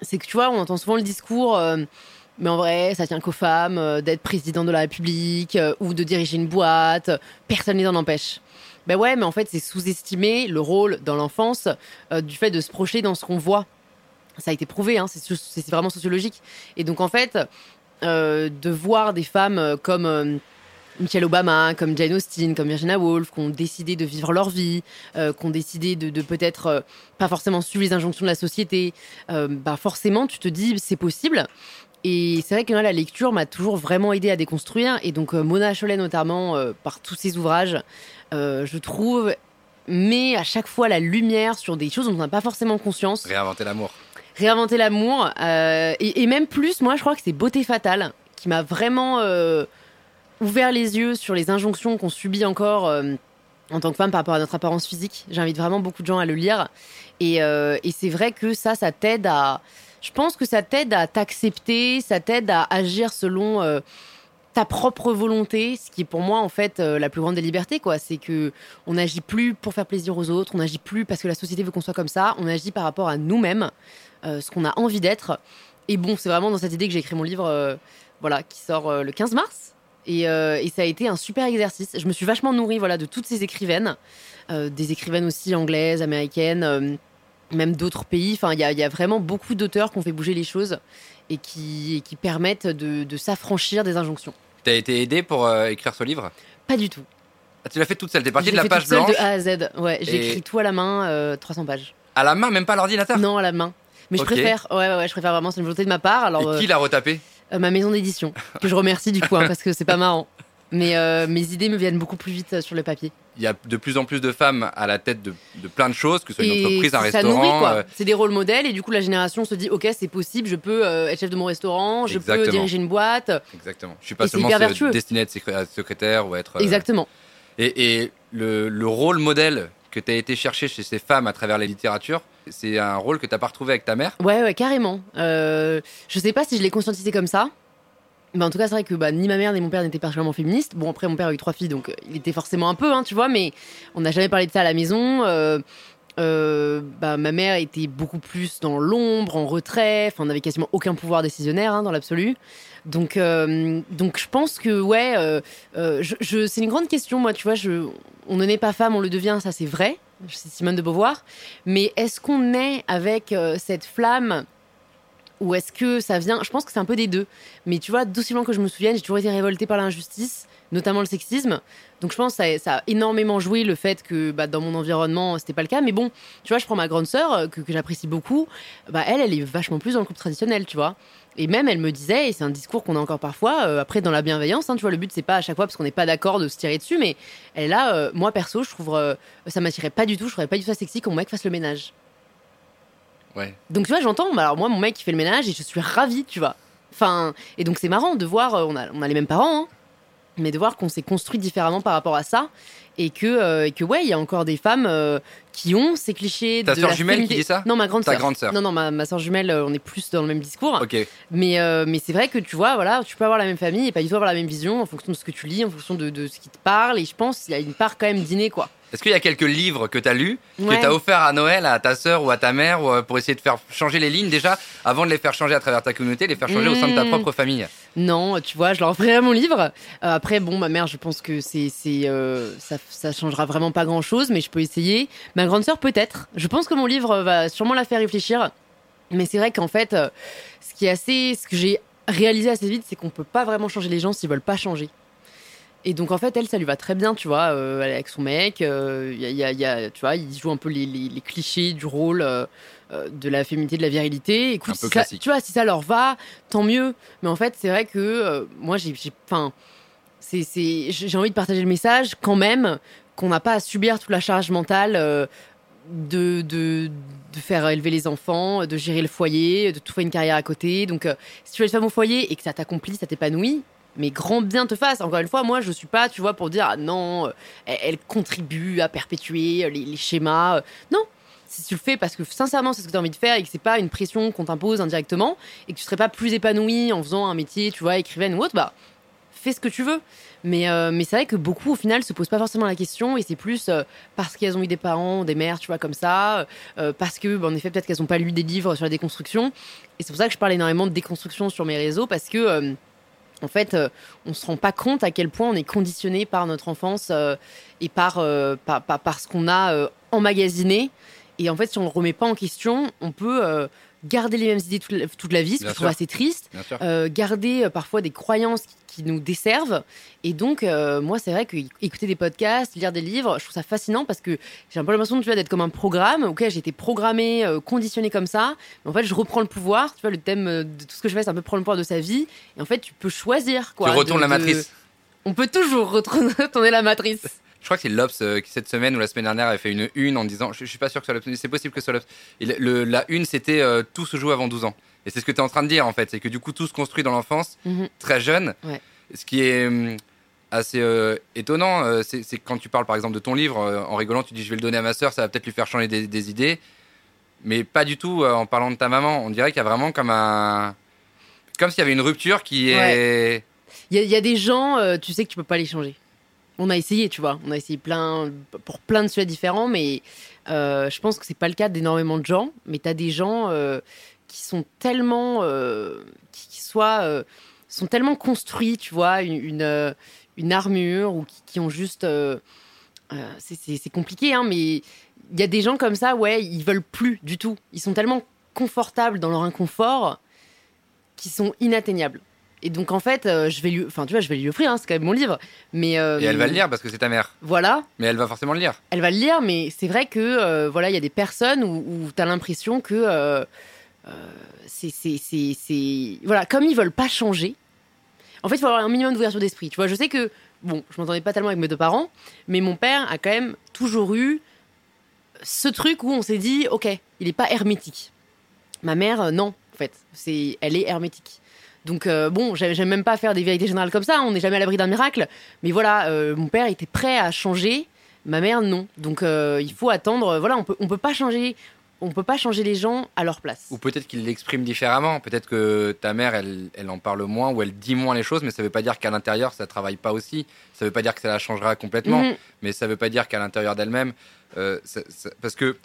C'est que tu vois, on entend souvent le discours, euh, mais en vrai, ça tient qu'aux femmes euh, d'être président de la République euh, ou de diriger une boîte. Personne ne les en empêche. Ben ouais, mais en fait, c'est sous-estimer le rôle dans l'enfance du fait de se projeter dans ce qu'on voit. Ça a été prouvé, hein, c'est vraiment sociologique. Et donc, en fait, de voir des femmes comme Michelle Obama, comme Jane Austen, comme Virginia Woolf, qui ont décidé de vivre leur vie, euh, qui ont décidé de, de peut-être euh, pas forcément suivre les injonctions de la société, euh, bah forcément, tu te dis c'est possible. Et c'est vrai que là, la lecture m'a toujours vraiment aidé à déconstruire. Et donc, euh, Mona Chollet, notamment, par tous ses ouvrages, je trouve, met à chaque fois la lumière sur des choses dont on n'a pas forcément conscience Réinventer l'amour. réinventer l'amour et, et même plus moi je crois que c'est beauté fatale qui m'a vraiment ouvert les yeux sur les injonctions qu'on subit encore euh, en tant que femme par rapport à notre apparence physique j'invite vraiment beaucoup de gens à le lire et, euh, et c'est vrai que ça ça t'aide à je pense que ça t'aide à t'accepter ça t'aide à agir selon euh, ta propre volonté, ce qui est pour moi en fait la plus grande des libertés, quoi. C'est que on n'agit plus pour faire plaisir aux autres, on n'agit plus parce que la société veut qu'on soit comme ça, on agit par rapport à nous-mêmes, ce qu'on a envie d'être. Et bon, c'est vraiment dans cette idée que j'ai écrit mon livre, voilà, qui sort le 15 mars. Et, euh, et ça a été un super exercice. Je me suis vachement nourrie, voilà, de toutes ces écrivaines, euh, des écrivaines aussi anglaises, américaines, euh, même d'autres pays. Enfin, il y a, il y a vraiment beaucoup d'auteurs qui ont fait bouger les choses et qui, et qui permettent de, de s'affranchir des injonctions. T'as été aidé pour écrire ce livre? Pas du tout. Ah, Tu l'as fait toute seule. T'es partie de la page toute seule blanche de A à Z. Ouais, j'ai Et- écrit tout à la main, euh, 300 pages. à la main, même pas à l'ordinateur? Non, à la main. Mais je préfère. Ouais, ouais, ouais, je préfère vraiment. C'est une volonté de ma part. Alors, Et qui l'a retapé? Ma maison d'édition, que je remercie du coup, hein, parce que c'est pas marrant. Mais euh, mes idées me viennent beaucoup plus vite euh, sur le papier. Il y a de plus en plus de femmes à la tête de, de plein de choses, que ce soit une Et entreprise, un ça nourrit, restaurant. quoi. euh, C'est des rôles modèles et du coup la génération se dit ok c'est possible, je peux euh, être chef de mon restaurant, je peux diriger une boîte. exactement. Je suis pas Et seulement destiné à être secrétaire ou à être. euh, Exactement. Et, et le, le rôle modèle que tu as été chercher chez ces femmes à travers les littératures, c'est un rôle que tu n'as pas retrouvé avec ta mère? Ouais, ouais, carrément. Euh, je sais pas si je l'ai conscientisé comme ça. Mais en tout cas, c'est vrai que bah, ni ma mère ni mon père n'étaient particulièrement féministes. Bon, après, mon père a eu trois filles, donc euh, il était forcément un peu, hein, tu vois, mais on n'a jamais parlé de ça à la maison. Euh, euh, bah, ma mère était beaucoup plus dans l'ombre, en retrait. Enfin, on n'avait quasiment aucun pouvoir décisionnaire hein, dans l'absolu. Donc, donc, je pense que, ouais, c'est une grande question, moi, tu vois. On ne naît pas femme, on le devient, ça c'est vrai. C'est Simone de Beauvoir. Mais est-ce qu'on naît avec euh, cette flamme ou est-ce que ça vient Je pense que c'est un peu des deux. Mais tu vois, d'aussi que je me souvienne, j'ai toujours été révoltée par l'injustice, notamment le sexisme. Donc je pense que ça, a énormément joué le fait que bah, dans mon environnement, c'était pas le cas. Mais bon, tu vois, je prends ma grande sœur, euh, que, j'apprécie beaucoup. Bah, elle, elle est vachement plus dans le couple traditionnel, tu vois. Et même, elle me disait, et c'est un discours qu'on a encore parfois, euh, après dans la bienveillance, hein, tu vois, le but c'est pas à chaque fois parce qu'on n'est pas d'accord de se tirer dessus, mais elle là, euh, moi perso, je trouve, euh, ça m'attirait pas du tout, je trouverais pas du tout ça sexy qu'on mec fasse le ménage. Donc tu vois, j'entends, bah, alors moi, mon mec, il fait le ménage et je suis ravie, tu vois. Enfin, et donc c'est marrant de voir, euh, on a, on a les mêmes parents, hein, mais de voir qu'on s'est construit différemment par rapport à ça. Et que, euh, et que ouais, il y a encore des femmes euh, qui ont ces clichés. Ta de la jumelle qui dit ça? Non, ma grande Ta sœur. grande sœur. Non, non, ma, ma sœur jumelle, euh, on est plus dans le même discours. Ok. Mais, euh, mais c'est vrai que tu vois, voilà, tu peux avoir la même famille et pas du tout avoir la même vision en fonction de ce que tu lis, en fonction de, de ce qui te parle. Et je pense qu'il y a une part quand même dîner, quoi. Est-ce qu'il y a quelques livres que tu as lus, Ouais. que tu as offert à Noël à ta sœur ou à ta mère ou, pour essayer de faire changer les lignes déjà, avant de les faire changer à travers ta communauté, les faire changer au sein de ta Mmh. propre famille? Non, tu vois, je leur offrirai mon livre. Euh, après, bon, ma mère, je pense que c'est, c'est, euh, ça, ça changera vraiment pas grand chose, mais je peux essayer. Ma grande sœur, peut-être. Je pense que mon livre va sûrement la faire réfléchir. Mais c'est vrai qu'en fait, euh, ce qui est assez, ce que j'ai réalisé assez vite, c'est qu'on peut pas vraiment changer les gens s'ils veulent pas changer. Et donc en fait, elle, ça lui va très bien, tu vois, avec son mec, il tu vois, il joue un peu les, clichés du rôle de la féminité, de la virilité. Écoute, si ça, tu vois, si ça leur va, tant mieux. Mais en fait, c'est vrai que euh, moi, j'ai, enfin, c'est, j'ai envie de partager le message quand même qu'on n'a pas à subir toute la charge mentale euh, de, de, de faire élever les enfants, de gérer le foyer, de trouver une carrière à côté. Donc, euh, si tu veux être femme au foyer et que ça t'accomplit, ça t'épanouit, mais grand bien te fasse. Encore une fois, moi, je suis pas, tu vois, pour dire ah non, euh, elle, contribue à perpétuer euh, les, les schémas. euh, non. Si tu le fais parce que sincèrement c'est ce que tu as envie de faire et que c'est pas une pression qu'on t'impose indirectement et que tu serais pas plus épanoui en faisant un métier, tu vois, écrivaine ou autre, bah fais ce que tu veux. Mais, euh, mais c'est vrai que beaucoup, au final, se posent pas forcément la question et c'est plus euh, parce qu'elles ont eu des parents, des mères, tu vois, comme ça, euh, parce que, bah, en effet, peut-être qu'elles ont pas lu des livres sur la déconstruction. Et c'est pour ça que je parle énormément de déconstruction sur mes réseaux parce que, en fait, on se rend pas compte à quel point on est conditionné par notre enfance et par, par, par, par ce qu'on a emmagasiné. Et en fait, si on le remet pas en question, on peut euh, garder les mêmes idées toute la, toute la vie, ce je trouve assez triste euh, garder euh, parfois des croyances qui, qui nous desservent. Et donc, moi, c'est vrai que écouter des podcasts, lire des livres, je trouve ça fascinant parce que j'ai un peu l'impression d'être comme un programme. Ok, j'ai été programmé, conditionné comme ça. Mais en fait, je reprends le pouvoir. Tu vois, le thème de tout ce que je fais, c'est un peu prendre le pouvoir de sa vie. Et en fait, tu peux choisir. Quoi, tu retournes de- la de- matrice. On peut toujours retourner la matrice. Je crois que c'est l'Obs euh, qui cette semaine ou la semaine dernière avait fait une une en disant, je, je suis pas sûr que ce soit mais c'est possible que ce soit l'Obs. Et le- le- la une c'était euh, tout se joue avant 12 ans. Et c'est ce que tu es en train de dire en fait, c'est que du coup tout se construit dans l'enfance, Mhm. très jeune. Ouais. Ce qui est hum, assez euh, étonnant, c'est quand tu parles par exemple de ton livre, en rigolant, tu dis je vais le donner à ma sœur, ça va peut-être lui faire changer des, des idées. Mais pas du tout en parlant de ta maman. On dirait qu'il y a vraiment comme un. Comme s'il y avait une rupture qui est. Il y, a- il y a des gens, euh, tu sais que tu peux pas les changer. On a essayé, tu vois. On a essayé plein, pour plein de sujets différents, mais euh, je pense que c'est pas le cas d'énormément de gens. Mais tu as des gens euh, qui sont tellement. euh, qui, soient, sont tellement construits, tu vois, une, une, armure ou qui, ont juste. c'est compliqué, hein, mais il y a des gens comme ça, ouais, ils veulent plus du tout. Ils sont tellement confortables dans leur inconfort qu'ils sont inatteignables. Et donc en fait, euh, je vais lui, enfin tu vois, je vais lui offrir, hein, c'est quand même mon livre. Mais euh, Et elle va le lire parce que c'est ta mère. Voilà, Mais elle va forcément le lire. elle va le lire, mais c'est vrai que euh, voilà, il y a des personnes où, tu as l'impression que c'est, c'est, c'est, c'est- voilà, comme ils veulent pas changer. En fait, il faut avoir un minimum d'ouverture d'esprit. Tu vois, je sais que bon, je m'entendais pas tellement avec mes deux parents, mais mon père a quand même toujours eu ce truc où on s'est dit, ok, il est pas hermétique. Ma mère, non, en fait, c'est, elle est hermétique. Donc euh, bon, j'ai- j'aime même pas faire des vérités générales comme ça, on n'est jamais à l'abri d'un miracle. Mais voilà, euh, mon père était prêt à changer, ma mère non. Donc euh, il faut attendre. Voilà, on peut on peut pas changer, on peut pas changer les gens à leur place. Ou peut-être qu'il l'exprime différemment. Peut-être que ta mère, elle, elle en parle moins ou elle dit moins les choses, mais ça veut pas dire qu'à l'intérieur, ça travaille pas aussi. Ça veut pas dire que ça la changera complètement, Mhm. mais ça veut pas dire qu'à l'intérieur d'elle-même. parce que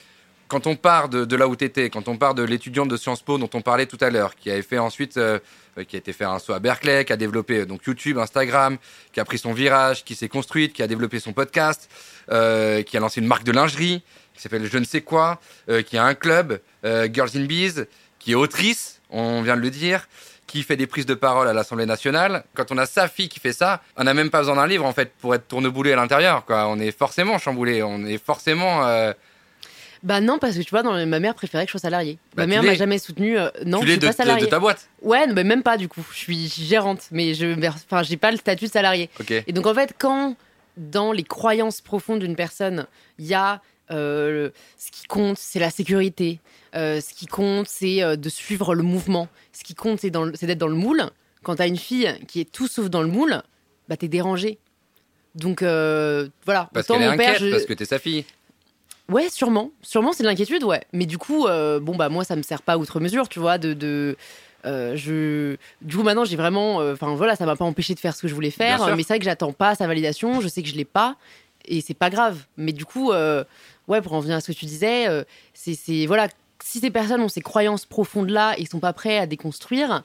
quand on part de, de là où tu quand on part de l'étudiante de Sciences Po dont on parlait tout à l'heure, qui avait fait ensuite, euh, qui a été faire un saut à Berkeley, qui a développé euh, donc YouTube, Instagram, qui a pris son virage, qui s'est construite, qui a développé son podcast, euh, qui a lancé une marque de lingerie, qui s'appelle Je ne sais quoi, qui a un club, Girls in Bees, qui est autrice, on vient de le dire, qui fait des prises de parole à l'Assemblée nationale. Quand on a sa fille qui fait ça, on n'a même pas besoin d'un livre en fait pour être tourneboulé à l'intérieur. On est forcément chamboulé, on est forcément. Bah non, parce que tu vois, dans les- ma mère préférait que je sois salariée. Bah, ma tu mère m'a jamais soutenue. euh, non, tu je l'es suis de, pas de- salariée. de ta boîte. Ouais, mais même pas du coup. Je suis gérante, mais je, enfin, j'ai pas le statut de salarié. Ok. Et donc en fait, quand dans les croyances profondes d'une personne, il y a euh, ce qui compte, c'est la sécurité. euh, ce qui compte, c'est euh, de suivre le mouvement. Ce qui compte, c'est dans le- c'est d'être dans le moule. Quand t'as une fille qui est tout sauf dans le moule, bah t'es dérangé. Donc euh, voilà. Parce Autant qu'elle est mon père, inquiète, je- parce que t'es sa fille. Ouais, sûrement. Sûrement, c'est de l'inquiétude, ouais. Mais du coup, euh, bon, bah, moi, ça me sert pas outre mesure, tu vois, de. de euh, je... Du coup, maintenant, j'ai vraiment. euh, Enfin, voilà, ça m'a pas empêché de faire ce que je voulais faire. Mais c'est vrai que j'attends pas sa validation. Je sais que je l'ai pas. Et c'est pas grave. Mais du coup, ouais, pour en venir à ce que tu disais, c'est- Voilà, si ces personnes ont ces croyances profondes-là et sont pas prêts à déconstruire,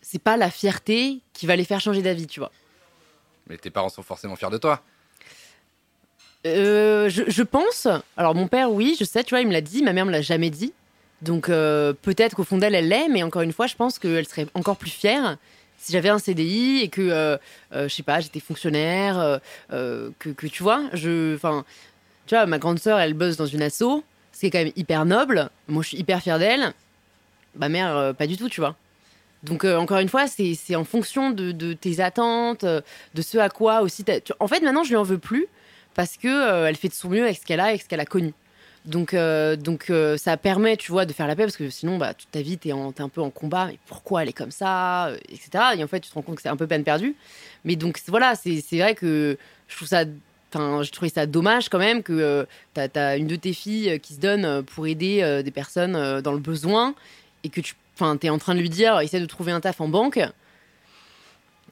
c'est pas la fierté qui va les faire changer d'avis, tu vois. Mais tes parents sont forcément fiers de toi. Euh, je, pense. Alors mon père, oui, je sais, tu vois, il me l'a dit. Ma mère me l'a jamais dit. Donc euh, peut-être qu'au fond d'elle, elle l'est, mais encore une fois, je pense qu'elle serait encore plus fière si j'avais un CDI et que, euh, je sais pas, j'étais fonctionnaire, que, tu vois, je, enfin, tu vois, ma grande sœur, elle bosse dans une asso, ce qui est quand même hyper noble. Moi, je suis hyper fière d'elle. Ma mère, pas du tout, tu vois. Donc encore une fois, c'est en fonction de, tes attentes, de ce à quoi aussi. En fait, maintenant, je lui en veux plus parce que euh, elle fait de son mieux avec ce qu'elle a, avec ce qu'elle a connu. Donc, euh, donc euh, ça permet, tu vois, de faire la paix parce que sinon, bah, toute ta vie, t'es en- t'es un peu en combat. Mais pourquoi elle est comme ça, etc. Et en fait, tu te rends compte que c'est un peu peine perdue. Mais donc voilà, c'est c'est vrai que je trouve ça. Je trouvais ça dommage quand même que tu t'as as une de tes filles qui se donne pour aider des personnes dans le besoin et que tu enfin, es en train de lui dire essaie de trouver un taf en banque.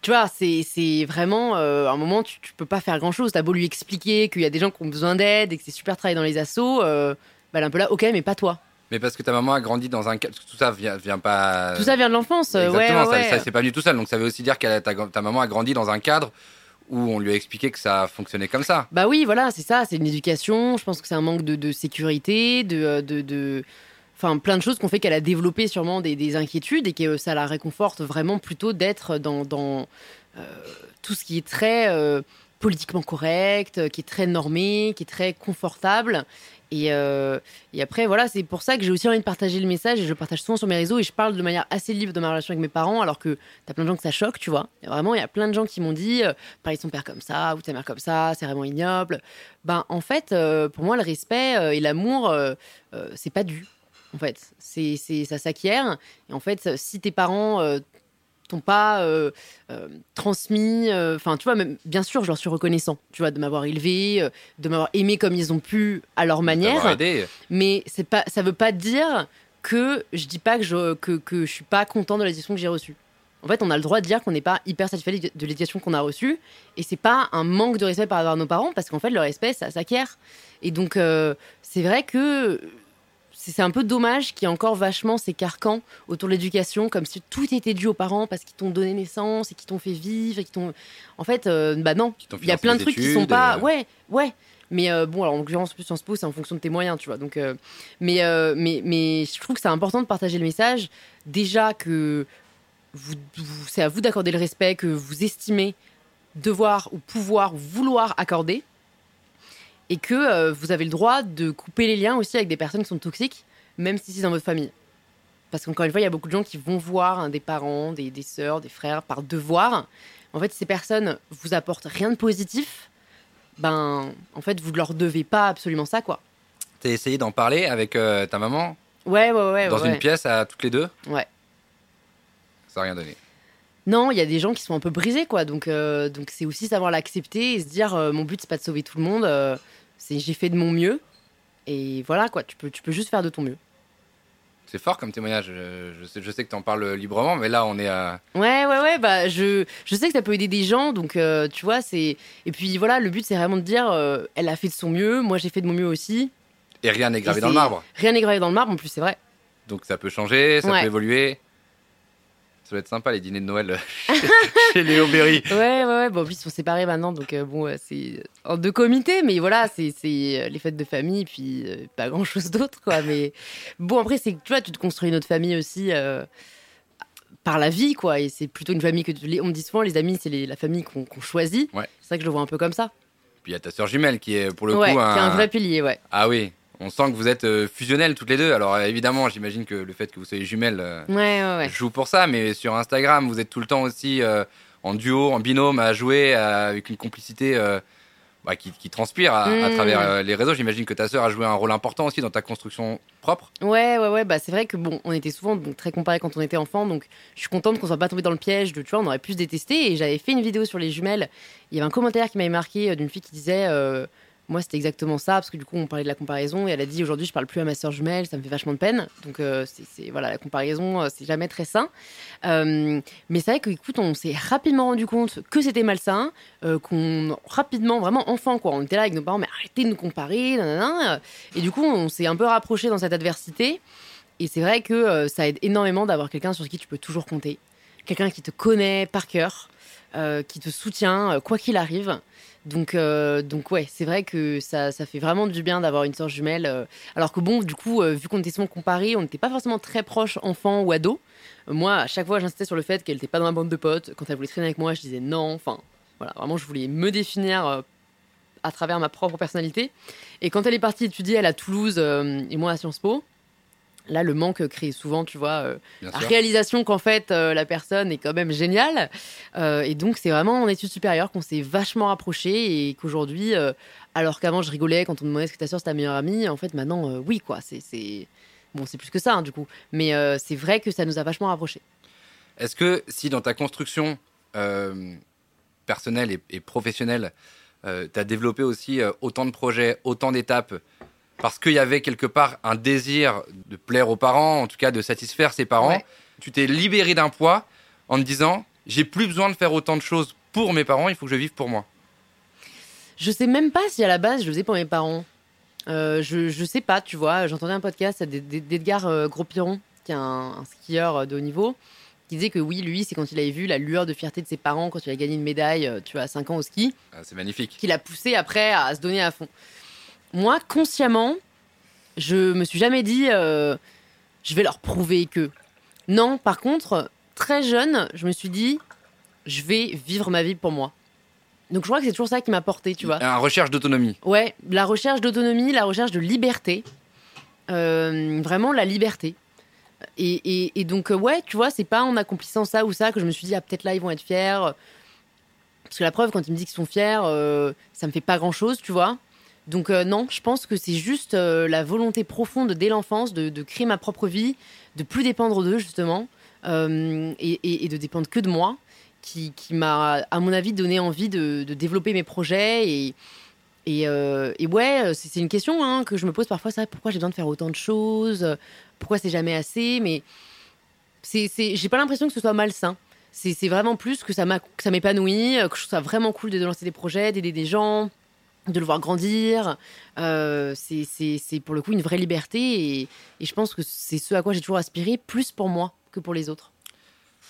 Tu vois, c'est c'est vraiment euh, un moment, tu, tu peux pas faire grand chose. T'as beau lui expliquer qu'il y a des gens qui ont besoin d'aide et que c'est super travailler dans les assos, euh, bah, elle est un peu là, ok, mais pas toi. Mais parce que ta maman a grandi dans un cadre. Tout ça vient, vient pas. Tout ça vient de l'enfance, euh, ouais, Exactement, ouais, ça, s'est pas venu tout seul. Donc ça veut aussi dire que ta, ta maman a grandi dans un cadre où on lui a expliqué que ça fonctionnait comme ça. Bah oui, voilà, c'est ça, c'est une éducation. Je pense que c'est un manque de, de sécurité, de, euh, de, de- enfin plein de choses qu'on fait qu'elle a développé sûrement des, des inquiétudes et que euh, ça la réconforte vraiment plutôt d'être dans, euh, tout ce qui est très euh, politiquement correct, qui est très normé, qui est très confortable. Et, après, voilà, c'est pour ça que j'ai aussi envie de partager le message et je le partage souvent sur mes réseaux et je parle de manière assez libre de ma relation avec mes parents alors que t'as plein de gens que ça choque, tu vois. Vraiment, il y a plein de gens qui m'ont dit parler de son père comme ça ou ta mère comme ça, c'est vraiment ignoble. Ben, en fait, pour moi, le respect et l'amour, c'est pas dû. En fait, c'est, c'est, ça s'acquiert. Et en fait, si tes parents euh, t'ont pas euh, euh, transmis, euh, enfin, tu vois, même, bien sûr, je leur suis reconnaissant, tu vois, de m'avoir élevé, de m'avoir aimé comme ils ont pu à leur manière. Aidé. Mais c'est pas, ça veut pas dire que je dis pas que je, que, que je suis pas content de l'éducation que j'ai reçue. En fait, on a le droit de dire qu'on n'est pas hyper satisfait de l'éducation qu'on a reçue. Et c'est pas un manque de respect par rapport à nos parents, parce qu'en fait, le respect, ça s'acquiert. Et donc, euh, c'est vrai que c'est un peu dommage qu'il y ait encore vachement ces carcans autour de l'éducation, comme si tout était dû aux parents parce qu'ils t'ont donné naissance et qu'ils t'ont fait vivre et qu'ils t'ont. En fait, euh, bah non. Il y a plein de trucs qui sont pas. Ouais, ouais. Mais euh, bon, alors en l'occurrence, plus Sciences Po, c'est en fonction de tes moyens, tu vois. Donc, euh, mais, mais, mais je trouve que c'est important de partager le message. Déjà que vous, vous- c'est à vous d'accorder le respect que vous estimez devoir ou pouvoir ou vouloir accorder. Et que euh, vous avez le droit de couper les liens aussi avec des personnes qui sont toxiques, même si c'est dans votre famille. Parce qu'encore une fois, il y a beaucoup de gens qui vont voir hein, des parents, des, des sœurs, des frères par devoir. en fait, ces personnes vous apportent rien de positif, ben, en fait, vous ne leur devez pas absolument ça, quoi. T'as essayé d'en parler avec euh, ta maman Ouais, ouais, ouais. dans ouais. une pièce à toutes les deux Ouais. Ça n'a rien donné. Non, il y a des gens qui sont un peu brisés, quoi. Donc, euh, donc c'est aussi savoir l'accepter et se dire, euh, mon but, c'est pas de sauver tout le monde. euh, c'est j'ai fait de mon mieux. Et voilà, quoi. Tu peux, tu peux juste faire de ton mieux. C'est fort comme témoignage. Je, je sais, je sais que tu en parles librement, mais là, on est à. Ouais, ouais, ouais. Bah, je, je sais que ça peut aider des gens. Donc, tu vois, c'est. Et puis voilà, le but, c'est vraiment de dire, elle a fait de son mieux. Moi, j'ai fait de mon mieux aussi. Et rien n'est gravé Et dans le marbre. Rien n'est gravé dans le marbre, en plus, c'est vrai. Donc ça peut changer, ça Ouais. peut évoluer. Ça va être sympa les dîners de Noël chez, chez Léo Berry. Ouais, ouais, ouais. Bon, en plus, ils sont séparés maintenant, donc euh, bon, euh, c'est en deux comités, mais voilà, c'est euh, les fêtes de famille, puis euh, pas grand chose d'autre, quoi. Mais bon, après, c'est que tu vois, tu te construis une autre famille aussi euh, par la vie, quoi. Et c'est plutôt une famille que tu- les- on me dit souvent, les amis, c'est la famille qu'on choisit. Ouais. C'est vrai que je le vois un peu comme ça. Puis il y a ta sœur jumelle qui est pour le ouais, coup qui est un vrai pilier, ouais. Ah oui, on sent que vous êtes euh, fusionnelles toutes les deux. Alors euh, évidemment, j'imagine que le fait que vous soyez jumelles euh, Ouais, ouais, ouais. joue pour ça, mais sur Instagram, vous êtes tout le temps aussi en duo, en binôme, à jouer avec une complicité bah, qui, qui transpire à, à Mm. travers euh, les réseaux. J'imagine que ta sœur a joué un rôle important aussi dans ta construction propre. Ouais, ouais, ouais. Bah, c'est vrai que bon, on était souvent donc, très comparés quand on était enfant, donc je suis contente qu'on soit pas tombé dans le piège de, tu vois, on aurait pu se détester. Et j'avais fait une vidéo sur les jumelles. Il y avait un commentaire qui m'avait marqué d'une fille qui disait, euh, moi c'était exactement ça, parce que du coup on parlait de la comparaison et elle a dit aujourd'hui je parle plus à ma sœur jumelle, ça me fait vachement de peine. Donc euh, c'est voilà, la comparaison euh, c'est jamais très sain. Euh, mais c'est vrai que écoute, on s'est rapidement rendu compte que c'était malsain, qu'on rapidement vraiment enfant quoi, on était là avec nos parents, mais arrêtez de nous comparer, nanana. Et du coup, on s'est un peu rapproché dans cette adversité. Et c'est vrai que ça aide énormément d'avoir quelqu'un sur qui tu peux toujours compter. Quelqu'un qui te connaît par cœur, qui te soutient, quoi qu'il arrive. Donc, euh, donc ouais, c'est vrai que ça, ça fait vraiment du bien d'avoir une sœur jumelle. euh, alors que bon, du coup, euh, vu qu'on était souvent comparés, on n'était pas forcément très proches, enfant ou ado. Euh, moi, à chaque fois, j'insistais sur le fait qu'elle n'était pas dans ma bande de potes. Quand elle voulait traîner avec moi, je disais non. Enfin, voilà, vraiment, je voulais me définir euh, à travers ma propre personnalité. Et quand elle est partie étudier, elle à Toulouse et moi à Sciences Po, là, le manque crée souvent, tu vois, euh, la sûr. réalisation qu'en fait, euh, la personne est quand même géniale. Euh, et donc, c'est vraiment en études supérieures qu'on s'est vachement rapprochés et qu'aujourd'hui, alors qu'avant, je rigolais quand on me demandait est-ce que ta soeur c'est ta meilleure amie, en fait, maintenant, oui, quoi. C'est. Bon, c'est plus que ça, hein, du coup. Mais c'est vrai que ça nous a vachement rapprochés. Est-ce que si dans ta construction personnelle et, et professionnelle, tu as développé aussi autant de projets, autant d'étapes, parce qu'il y avait quelque part un désir de plaire aux parents, en tout cas de satisfaire ses parents, Ouais. tu t'es libéré d'un poids en te disant j'ai plus besoin de faire autant de choses pour mes parents, il faut que je vive pour moi. Je sais même pas si à la base je le faisais pour mes parents. Euh, je, je sais pas, tu vois. J'entendais un podcast d'Ed- d'Ed- d'Edgar euh, Gros-Piron, qui est un, un skieur euh, de haut niveau, qui disait que oui, lui, c'est quand il avait vu la lueur de fierté de ses parents quand il a gagné une médaille, euh, tu vois, à 5 ans au ski, Ah, c'est magnifique. qui l'a poussé après à se donner à fond. Moi, consciemment, je me suis jamais dit euh, je vais leur prouver que. Non, par contre, très jeune, je me suis dit je vais vivre ma vie pour moi. Donc je crois que c'est toujours ça qui m'a porté, tu vois. Un recherche d'autonomie. Ouais, la recherche d'autonomie, la recherche de liberté. Euh, vraiment la liberté. Et, et- et donc, euh, ouais, tu vois, c'est pas en accomplissant ça ou ça que je me suis dit, ah, peut-être là, ils vont être fiers. Parce que la preuve, quand ils me disent qu'ils sont fiers, euh, ça me fait pas grand-chose, tu vois. Donc, euh, non, je pense que c'est juste euh, la volonté profonde dès l'enfance de, créer ma propre vie, de plus dépendre d'eux, justement, euh, et, de dépendre que de moi, qui, m'a, à mon avis, donné envie de, développer mes projets et, ouais, c'est une question hein, que je me pose parfois. Ça, pourquoi j'ai besoin de faire autant de choses Pourquoi c'est jamais assez Mais c'est, j'ai pas l'impression que ce soit malsain. C'est, vraiment plus que ça, m'a, que ça m'épanouit, que je trouve ça vraiment cool de lancer des projets, d'aider des gens, de le voir grandir. Euh, c'est, pour le coup une vraie liberté et, et je pense que c'est ce à quoi j'ai toujours aspiré, plus pour moi que pour les autres.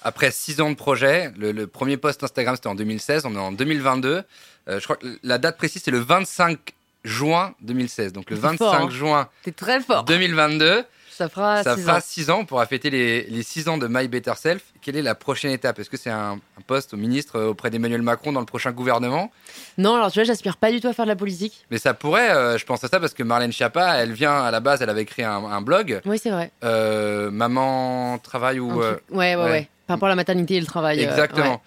Après six ans de projet, le, le premier post Instagram c'était en 2016, on est en 2022. Euh, je crois que la date précise c'est le 25 juin 2016. Donc le C'est 25 fort, hein. juin T'es très fort. 2022, Ça fera ça six fera ans. 6 ans. On pourra fêter les, 6 ans de My Better Self. Quelle est la prochaine étape? Est-ce que c'est un, un poste au ministre euh, auprès d'Emmanuel Macron dans le prochain gouvernement? Non, alors tu vois, j'aspire pas du tout à faire de la politique. Mais ça pourrait, euh, je pense à ça parce que Marlène Schiappa, elle vient à la base, elle avait créé un, un blog, Oui, c'est vrai. euh, Maman travail ou... euh, Ouais, ouais, ouais. ouais, Par rapport à la maternité et le travail. Exactement. ouais.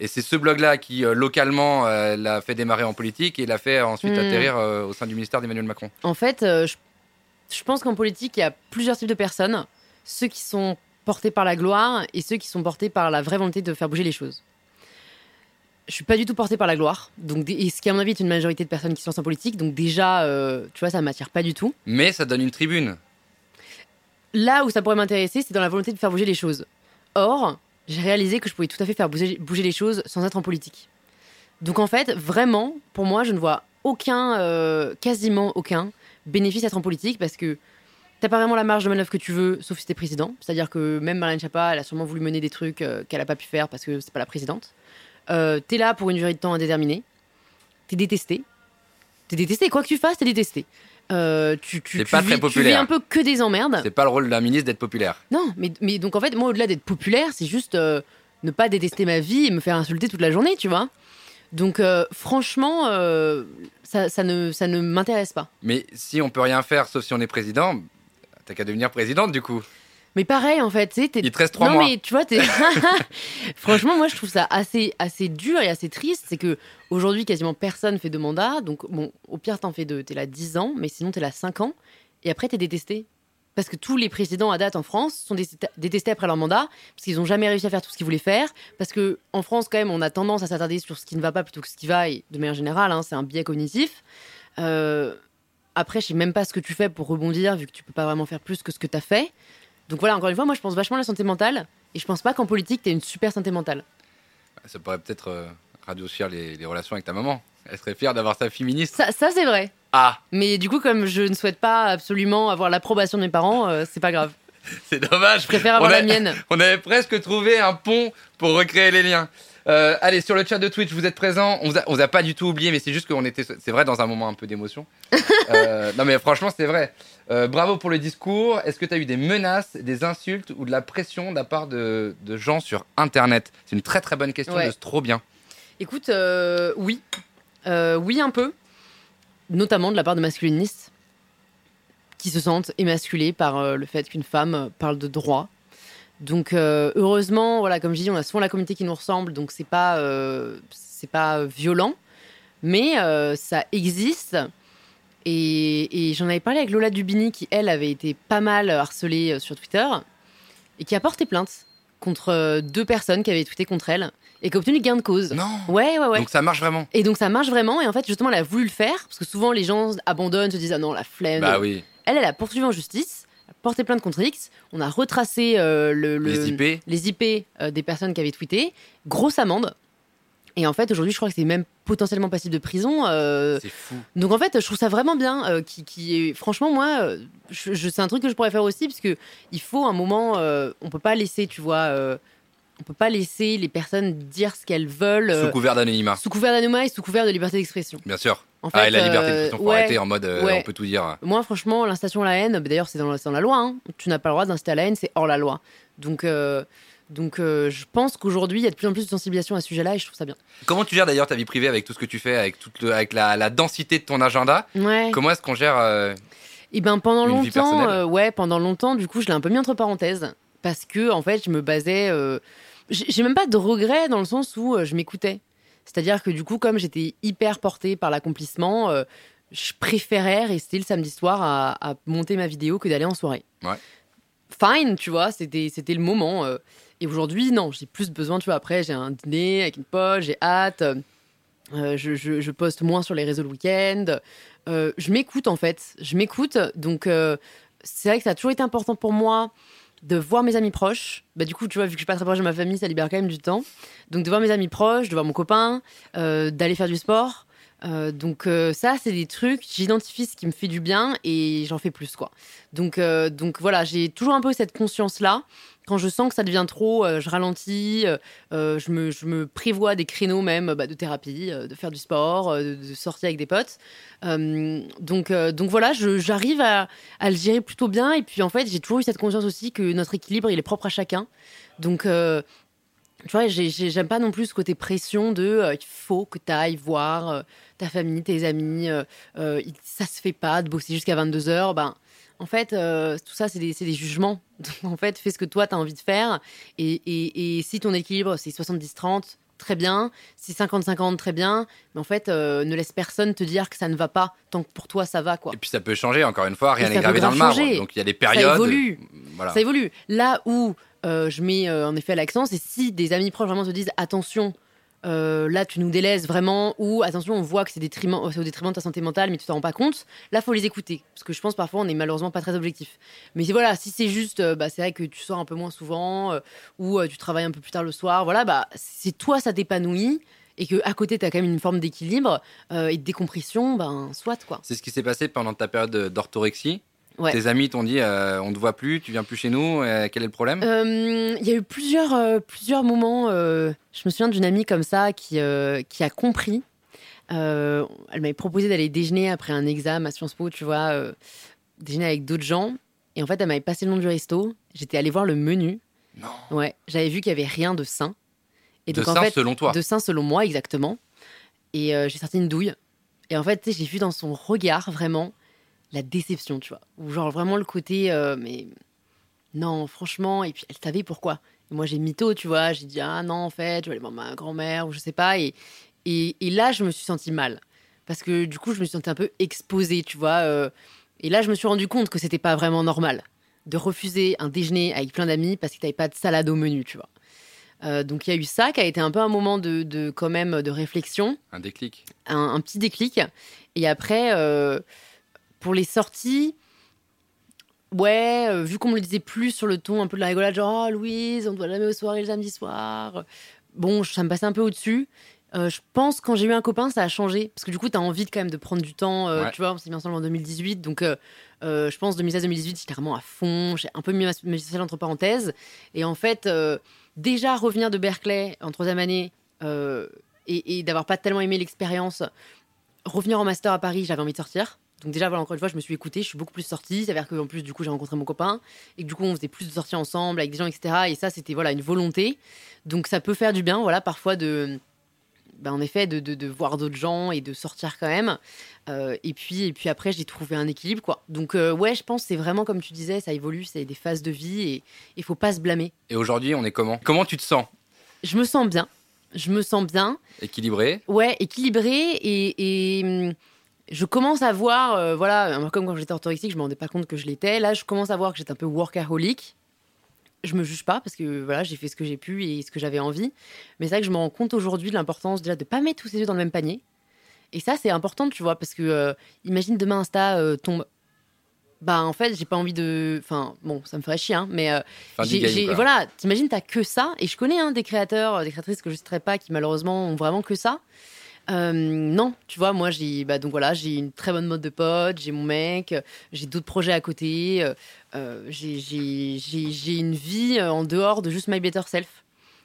Et c'est ce blog-là qui, euh, localement, euh, l'a fait démarrer en politique et l'a fait ensuite Mm. atterrir euh, au sein du ministère d'Emmanuel Macron. En fait, je, je pense qu'en politique, il y a plusieurs types de personnes. Ceux qui sont portés par la gloire et ceux qui sont portés par la vraie volonté de faire bouger les choses. Je suis pas du tout portée par la gloire, donc et ce qui à mon avis est une majorité de personnes qui lancent en politique. Donc déjà, euh, tu vois, ça m'attire pas du tout. Mais ça donne une tribune. Là où ça pourrait m'intéresser, c'est dans la volonté de faire bouger les choses. Or, j'ai réalisé que je pouvais tout à fait faire bouger, bouger les choses sans être en politique. Donc en fait, vraiment, pour moi, je ne vois aucun, euh, quasiment aucun bénéfice à être en politique parce que t'as pas vraiment la marge de manœuvre que tu veux, sauf si t'es président. C'est-à-dire que même Marlène Schiappa, elle a sûrement voulu mener des trucs euh, qu'elle a pas pu faire parce que c'est pas la présidente. Euh, t'es là pour une durée de temps indéterminée. T'es détesté. T'es détesté. Quoi que tu fasses, t'es détesté. Euh, tu, tu, pas vis, très tu vis populaire. un peu que des emmerdes. C'est pas le rôle d'un ministre d'être populaire. Non, mais, mais donc en fait, moi, au-delà d'être populaire, c'est juste ne pas détester ma vie et me faire insulter toute la journée, tu vois. Donc euh, franchement, euh, ça, ça ne, ça ne m'intéresse pas. Mais si on peut rien faire, sauf si on est président, t'as qu'à devenir présidente du coup. Mais pareil, en fait, tu sais, Il te reste trois non, mois. mais tu vois, t'es- franchement, moi, je trouve ça assez, assez dur et assez triste. C'est que aujourd'hui, quasiment personne fait de mandat. Donc, bon, au pire, t'en fais deux. T'es là 10 ans, mais sinon, t'es là 5 ans. Et après, t'es détesté. Parce que tous les présidents à date en France sont dé- détestés après leur mandat, parce qu'ils n'ont jamais réussi à faire tout ce qu'ils voulaient faire. Parce que en France, quand même, on a tendance à s'attarder sur ce qui ne va pas plutôt que ce qui va. Et de manière générale, hein, c'est un biais cognitif. Euh, après, je sais même pas ce que tu fais pour rebondir, vu que tu peux pas vraiment faire plus que ce que tu as fait. Donc voilà, encore une fois, moi je pense vachement à la santé mentale. Et je pense pas qu'en politique, tu une super santé mentale. Ça pourrait peut-être euh, radoucir les, les relations avec ta maman. Elle serait fière d'avoir sa fille ministre. Ça, ça c'est vrai. Ah, Mais du coup, comme je ne souhaite pas absolument avoir l'approbation de mes parents, euh, c'est pas grave. c'est dommage. Je préfère avoir On a- la mienne. On avait presque trouvé un pont pour recréer les liens. Euh, allez, sur le chat de Twitch, vous êtes présents. On vous a, on vous a pas du tout oublié, mais c'est juste qu'on était, c'est vrai, dans un moment un peu d'émotion. Euh, non, mais franchement, c'est vrai. Euh, bravo pour le discours. Est-ce que tu as eu des menaces, des insultes ou de la pression de la part de, de gens sur Internet? C'est une très très bonne question Ouais. de trop bien. Écoute, oui. Oui, un peu. Notamment de la part de masculinistes qui se sentent émasculés par euh, le fait qu'une femme euh, parle de droit. Donc, euh, heureusement, voilà, comme je dis, on a souvent la communauté qui nous ressemble, donc c'est pas, c'est pas violent, mais ça existe. Et, et j'en avais parlé avec Lola Dubini, qui elle avait été pas mal harcelée sur Twitter et qui a porté plainte contre deux personnes qui avaient tweeté contre elle et qui a obtenu gain de cause. Non Ouais, ouais, ouais. Donc ça marche vraiment Et donc ça marche vraiment. Et en fait, justement, elle a voulu le faire parce que souvent les gens abandonnent, se disent ah non la flemme. Bah oui. Elle, elle a poursuivi en justice, a porté plainte contre X. On a retracé euh, le, le- Les IP les IP, euh, des personnes qui avaient tweeté. Grosse amende. Et en fait, aujourd'hui, je crois que c'est même potentiellement passible de prison. euh, C'est fou. donc en fait, je trouve ça vraiment bien. euh, qui, qui est, franchement, moi, je, je- c'est un truc que je pourrais faire aussi, parce que il faut un moment. euh, on peut pas laisser, tu vois, on peut pas laisser les personnes dire ce qu'elles veulent euh, Sous couvert d'anonymat, sous couvert d'anonymat et sous couvert de liberté d'expression. bien sûr. En fait, ah, et la liberté euh, d'expression, faut ouais, arrêter en mode euh, ouais. on peut tout dire. Moi, franchement, l'incitation à la haine, bah, d'ailleurs, c'est dans, la- c'est dans la loi. hein. Tu n'as pas le droit d'inciter à la haine, c'est hors la loi. Donc, euh, donc euh, je pense qu'aujourd'hui, il y a de plus en plus de sensibilisation à ce sujet-là et je trouve ça bien. Comment tu gères d'ailleurs ta vie privée avec tout ce que tu fais, avec, toute le- avec la, la densité de ton agenda? Ouais. Comment est-ce qu'on gère euh, Et ben pendant Une longtemps, euh, ouais, pendant longtemps, du coup, je l'ai un peu mis entre parenthèses parce que en fait, je me basais. J'ai même pas de regrets dans le sens où euh, je m'écoutais. C'est-à-dire que du coup, comme j'étais hyper portée par l'accomplissement, euh, je préférais rester le samedi soir à, à monter ma vidéo que d'aller en soirée. Ouais. Fine, tu vois, c'était le moment. euh. et aujourd'hui, non, j'ai plus besoin, tu vois. Après, j'ai un dîner avec une pote, j'ai hâte. euh, je, je- je poste moins sur les réseaux le week-end. Je m'écoute en fait. Je m'écoute. Donc, c'est vrai que ça a toujours été important pour moi de voir mes amis proches. Bah, du coup, tu vois, vu que je suis pas très proche de ma famille, ça libère quand même du temps. Donc, de voir mes amis proches, de voir mon copain, euh, d'aller faire du sport. Euh, donc, euh, ça, c'est des trucs, j'identifie ce qui me fait du bien et j'en fais plus, quoi. Donc, donc voilà, j'ai toujours un peu cette conscience-là. Quand je sens que ça devient trop, euh, je ralentis, euh, euh, je, me, prévois des créneaux même bah, de thérapie, de faire du sport, de, sortir avec des potes. Donc, donc voilà, j'arrive à, le gérer plutôt bien. Et puis en fait, j'ai toujours eu cette conscience aussi que notre équilibre, il est propre à chacun. Donc, tu vois, j'ai- j'ai- j'aime pas non plus ce côté pression de il faut que tu ailles voir ta famille, tes amis. ça se fait pas de bosser jusqu'à 22h. Ben, en fait, euh, tout ça, c'est des, des jugements. Donc, en fait, fais ce que toi, tu as envie de faire. Et, et- et si ton équilibre, c'est 70-30, très bien. Si 50-50, très bien. Mais en fait, euh, ne laisse personne te dire que ça ne va pas tant que pour toi ça va, quoi. Et puis ça peut changer, encore une fois, rien n'est ça gravé dans le marbre. changer. Donc il y a des périodes. évolue. Voilà. Ça évolue. Là où euh, je mets euh, en effet l'accent, c'est si des amis proches vraiment te disent attention, euh, là tu nous délaisses vraiment, ou attention, on voit que c'est au détriment de ta santé mentale, mais tu t'en rends pas compte. Là, faut les écouter, parce que je pense parfois on est malheureusement pas très objectif. Mais voilà, si c'est juste, euh, bah, c'est vrai que tu sors un peu moins souvent, euh, ou tu travailles un peu plus tard le soir, voilà, bah si toi ça t'épanouit et que à côté tu as quand même une forme d'équilibre et de décompression, ben soit quoi. C'est ce qui s'est passé pendant ta période de- d'orthorexie. Ouais. Tes amis t'ont dit euh, on te voit plus, tu viens plus chez nous, euh, quel est le problème? Euh, Il y a eu plusieurs, plusieurs moments. je me souviens d'une amie comme ça qui, qui a compris. Elle m'avait proposé d'aller déjeuner après un examen à Sciences Po, tu vois, déjeuner avec d'autres gens. Et en fait, elle m'avait passé le nom du resto. J'étais allée voir le menu. Non. Ouais, j'avais vu qu'il y avait rien de sain. Et De donc, en ça, fait, selon toi. de sain selon moi, exactement. Et euh, j'ai sorti une douille. Et en fait, tu sais, j'ai vu dans son regard vraiment la déception, tu vois. Ou genre vraiment le côté, euh, mais non, franchement. Et puis elle savait pourquoi. Et moi, j'ai mytho, tu vois. J'ai dit, ah non, en fait, je vais aller voir ma grand-mère ou je sais pas. Et, et, et là, je me suis sentie mal. Parce que du coup, je me suis sentie un peu exposée, tu vois. euh, et là, je me suis rendu compte que c'était pas vraiment normal de refuser un déjeuner avec plein d'amis parce que t'avais pas de salade au menu, tu vois. Euh, donc il y a eu ça qui a été un peu un moment de, de quand même de réflexion, Un déclic. un, un petit déclic. Et après, pour les sorties, ouais, euh, vu qu'on me le disait plus sur le ton un peu de la rigolade, genre oh, Louise, on doit jamais aux soirées le samedi soir. Bon, ça me passait un peu au-dessus. Euh, je pense quand j'ai eu un copain, ça a changé. Parce que du coup, tu as envie de, quand même de prendre du temps. euh, Ouais. Tu vois, on s'est mis ensemble en 2018. Donc, euh, je pense 2016-2018, j'étais vraiment à fond. J'ai un peu mis ma, ma sociale entre parenthèses. Et en fait, déjà revenir de Berkeley en troisième année et, et d'avoir pas tellement aimé l'expérience, revenir en master à Paris, j'avais envie de sortir. Donc déjà, voilà, encore une fois, je me suis écoutée, je suis beaucoup plus sortie. C'est-à-dire qu'en plus, du coup, j'ai rencontré mon copain et que du coup, on faisait plus de sorties ensemble avec des gens, etc. Et ça, c'était voilà une volonté. Donc ça peut faire du bien, voilà, parfois de, ben, en effet, de, de, de voir d'autres gens et de sortir quand même. Euh, et puis et puis après, j'ai trouvé un équilibre, quoi. Donc euh, ouais, je pense que c'est vraiment comme tu disais, ça évolue, c'est des phases de vie et il faut pas se blâmer. Et aujourd'hui, on est comment? Comment tu te sens? Je me sens bien, je me sens bien. Équilibré Ouais, équilibré et, et, hum, je commence à voir, euh, voilà, peu comme quand j'étais orthorexique, je me rendais pas compte que je l'étais. Là, je commence à voir que j'étais un peu workaholic. Je me juge pas parce que voilà, j'ai fait ce que j'ai pu et ce que j'avais envie. Mais c'est vrai que je me rends compte aujourd'hui de l'importance déjà de pas mettre tous ses œufs dans le même panier. Et ça, c'est important, tu vois, parce que euh, imagine demain Insta euh, tombe. Bah en fait, j'ai pas envie de. Enfin, bon, ça me ferait chier, hein, mais euh, j'ai- voilà, t'imagines, t'as que ça. Et je connais hein, des créateurs, euh, des créatrices que je citerai pas qui malheureusement ont vraiment que ça. Euh, non, tu vois, moi j'ai bah, donc voilà, j'ai une très bonne mode de pote, j'ai mon mec, j'ai d'autres projets à côté, euh, euh, j'ai- une vie en dehors de juste My Better Self.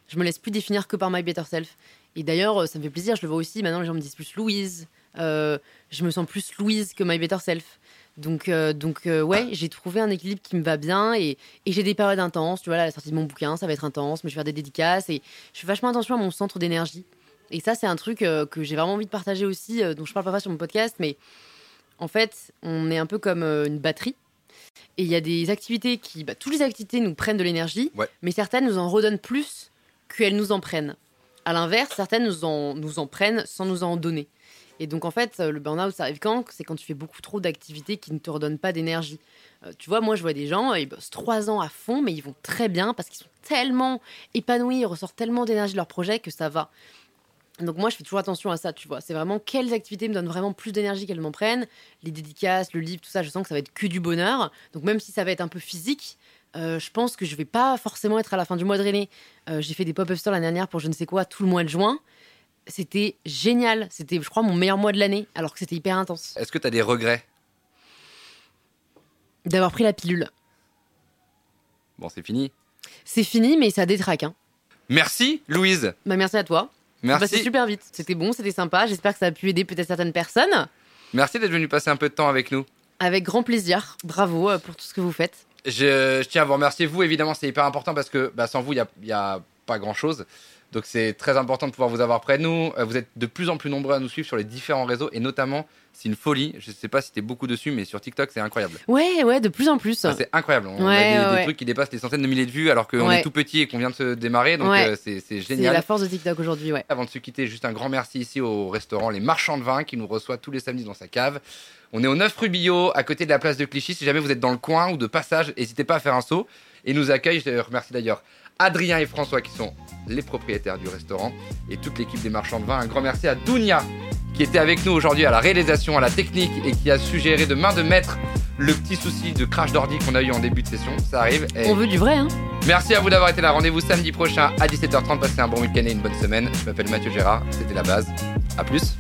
Je me laisse plus définir que par My Better Self. Et d'ailleurs, ça me fait plaisir, je le vois aussi. Maintenant, les gens me disent plus Louise. Je me sens plus Louise que My Better Self. Donc, donc ouais, j'ai trouvé un équilibre qui me va bien et, et j'ai des périodes intenses. Tu vois, là, la sortie de mon bouquin, ça va être intense, mais je vais faire des dédicaces et je fais vachement attention à mon centre d'énergie. Et ça, c'est un truc euh, que j'ai vraiment envie de partager aussi, euh, dont je parle pas sur mon podcast, mais en fait, on est un peu comme euh, une batterie. Et il y a des activités qui, bah, toutes les activités nous prennent de l'énergie, Ouais. mais certaines nous en redonnent plus qu'elles nous en prennent. À l'inverse, certaines nous en, nous en prennent sans nous en donner. Et donc, en fait, euh, le burn-out, ça arrive quand? C'est quand tu fais beaucoup trop d'activités qui ne te redonnent pas d'énergie. Euh, tu vois, moi, je vois des gens, ils bossent trois ans à fond, mais ils vont très bien parce qu'ils sont tellement épanouis, ils ressortent tellement d'énergie de leur projet que ça va. Donc moi, je fais toujours attention à ça, tu vois. C'est vraiment quelles activités me donnent vraiment plus d'énergie qu'elles m'en prennent. Les dédicaces, le livre, tout ça, je sens que ça va être que du bonheur. Donc même si ça va être un peu physique, euh, je pense que je vais pas forcément être à la fin du mois drainé. Euh, J'ai fait des pop-up stores l'année dernière pour je ne sais quoi tout le mois de juin. C'était génial. C'était, je crois, mon meilleur mois de l'année, alors que c'était hyper intense. Est-ce que tu as des regrets? D'avoir pris la pilule. Bon, c'est fini. C'est fini, mais ça détraque. Hein. Merci, Louise. Bah, merci à toi. C'est passé Merci. super vite. C'était bon, c'était sympa. J'espère que ça a pu aider peut-être certaines personnes. Merci d'être venu passer un peu de temps avec nous. Avec grand plaisir. Bravo euh, pour tout ce que vous faites. Je, je tiens à vous remercier, vous, évidemment, c'est hyper important parce que bah, sans vous, il n'y a, il y a pas grand chose. Donc c'est très important de pouvoir vous avoir près de nous. Euh, Vous êtes de plus en plus nombreux à nous suivre sur les différents réseaux et notamment, c'est une folie. Je sais pas si t'es beaucoup dessus, mais sur TikTok, c'est incroyable. Ouais, ouais, de plus en plus. Ça, c'est incroyable. On Ouais, a des, des trucs qui dépassent les centaines de milliers de vues alors qu'on Ouais. est tout petit et qu'on vient de se démarrer. Donc euh, c'est c'est C'est génial. la force de TikTok aujourd'hui, ouais. Avant de se quitter, juste un grand merci ici au restaurant Les Marchands de Vin qui nous reçoit tous les samedis dans sa cave. On est au 9 rue Billot, à côté de la place de Clichy. Si jamais vous êtes dans le coin ou de passage, n'hésitez pas à faire un saut. Et nous accueille, je remercie d'ailleurs Adrien et François qui sont les propriétaires du restaurant et toute l'équipe des Marchands de Vin. Un grand merci à Dounia qui était avec nous aujourd'hui à la réalisation, à la technique et qui a suggéré de main de maître le petit souci de crash d'ordi qu'on a eu en début de session. Ça arrive. Et On veut du vrai, hein. Merci à vous d'avoir été là. Rendez-vous samedi prochain à 17h30. Passez un bon week-end et une bonne semaine. Je m'appelle Mathieu Gérard. C'était la base. À plus.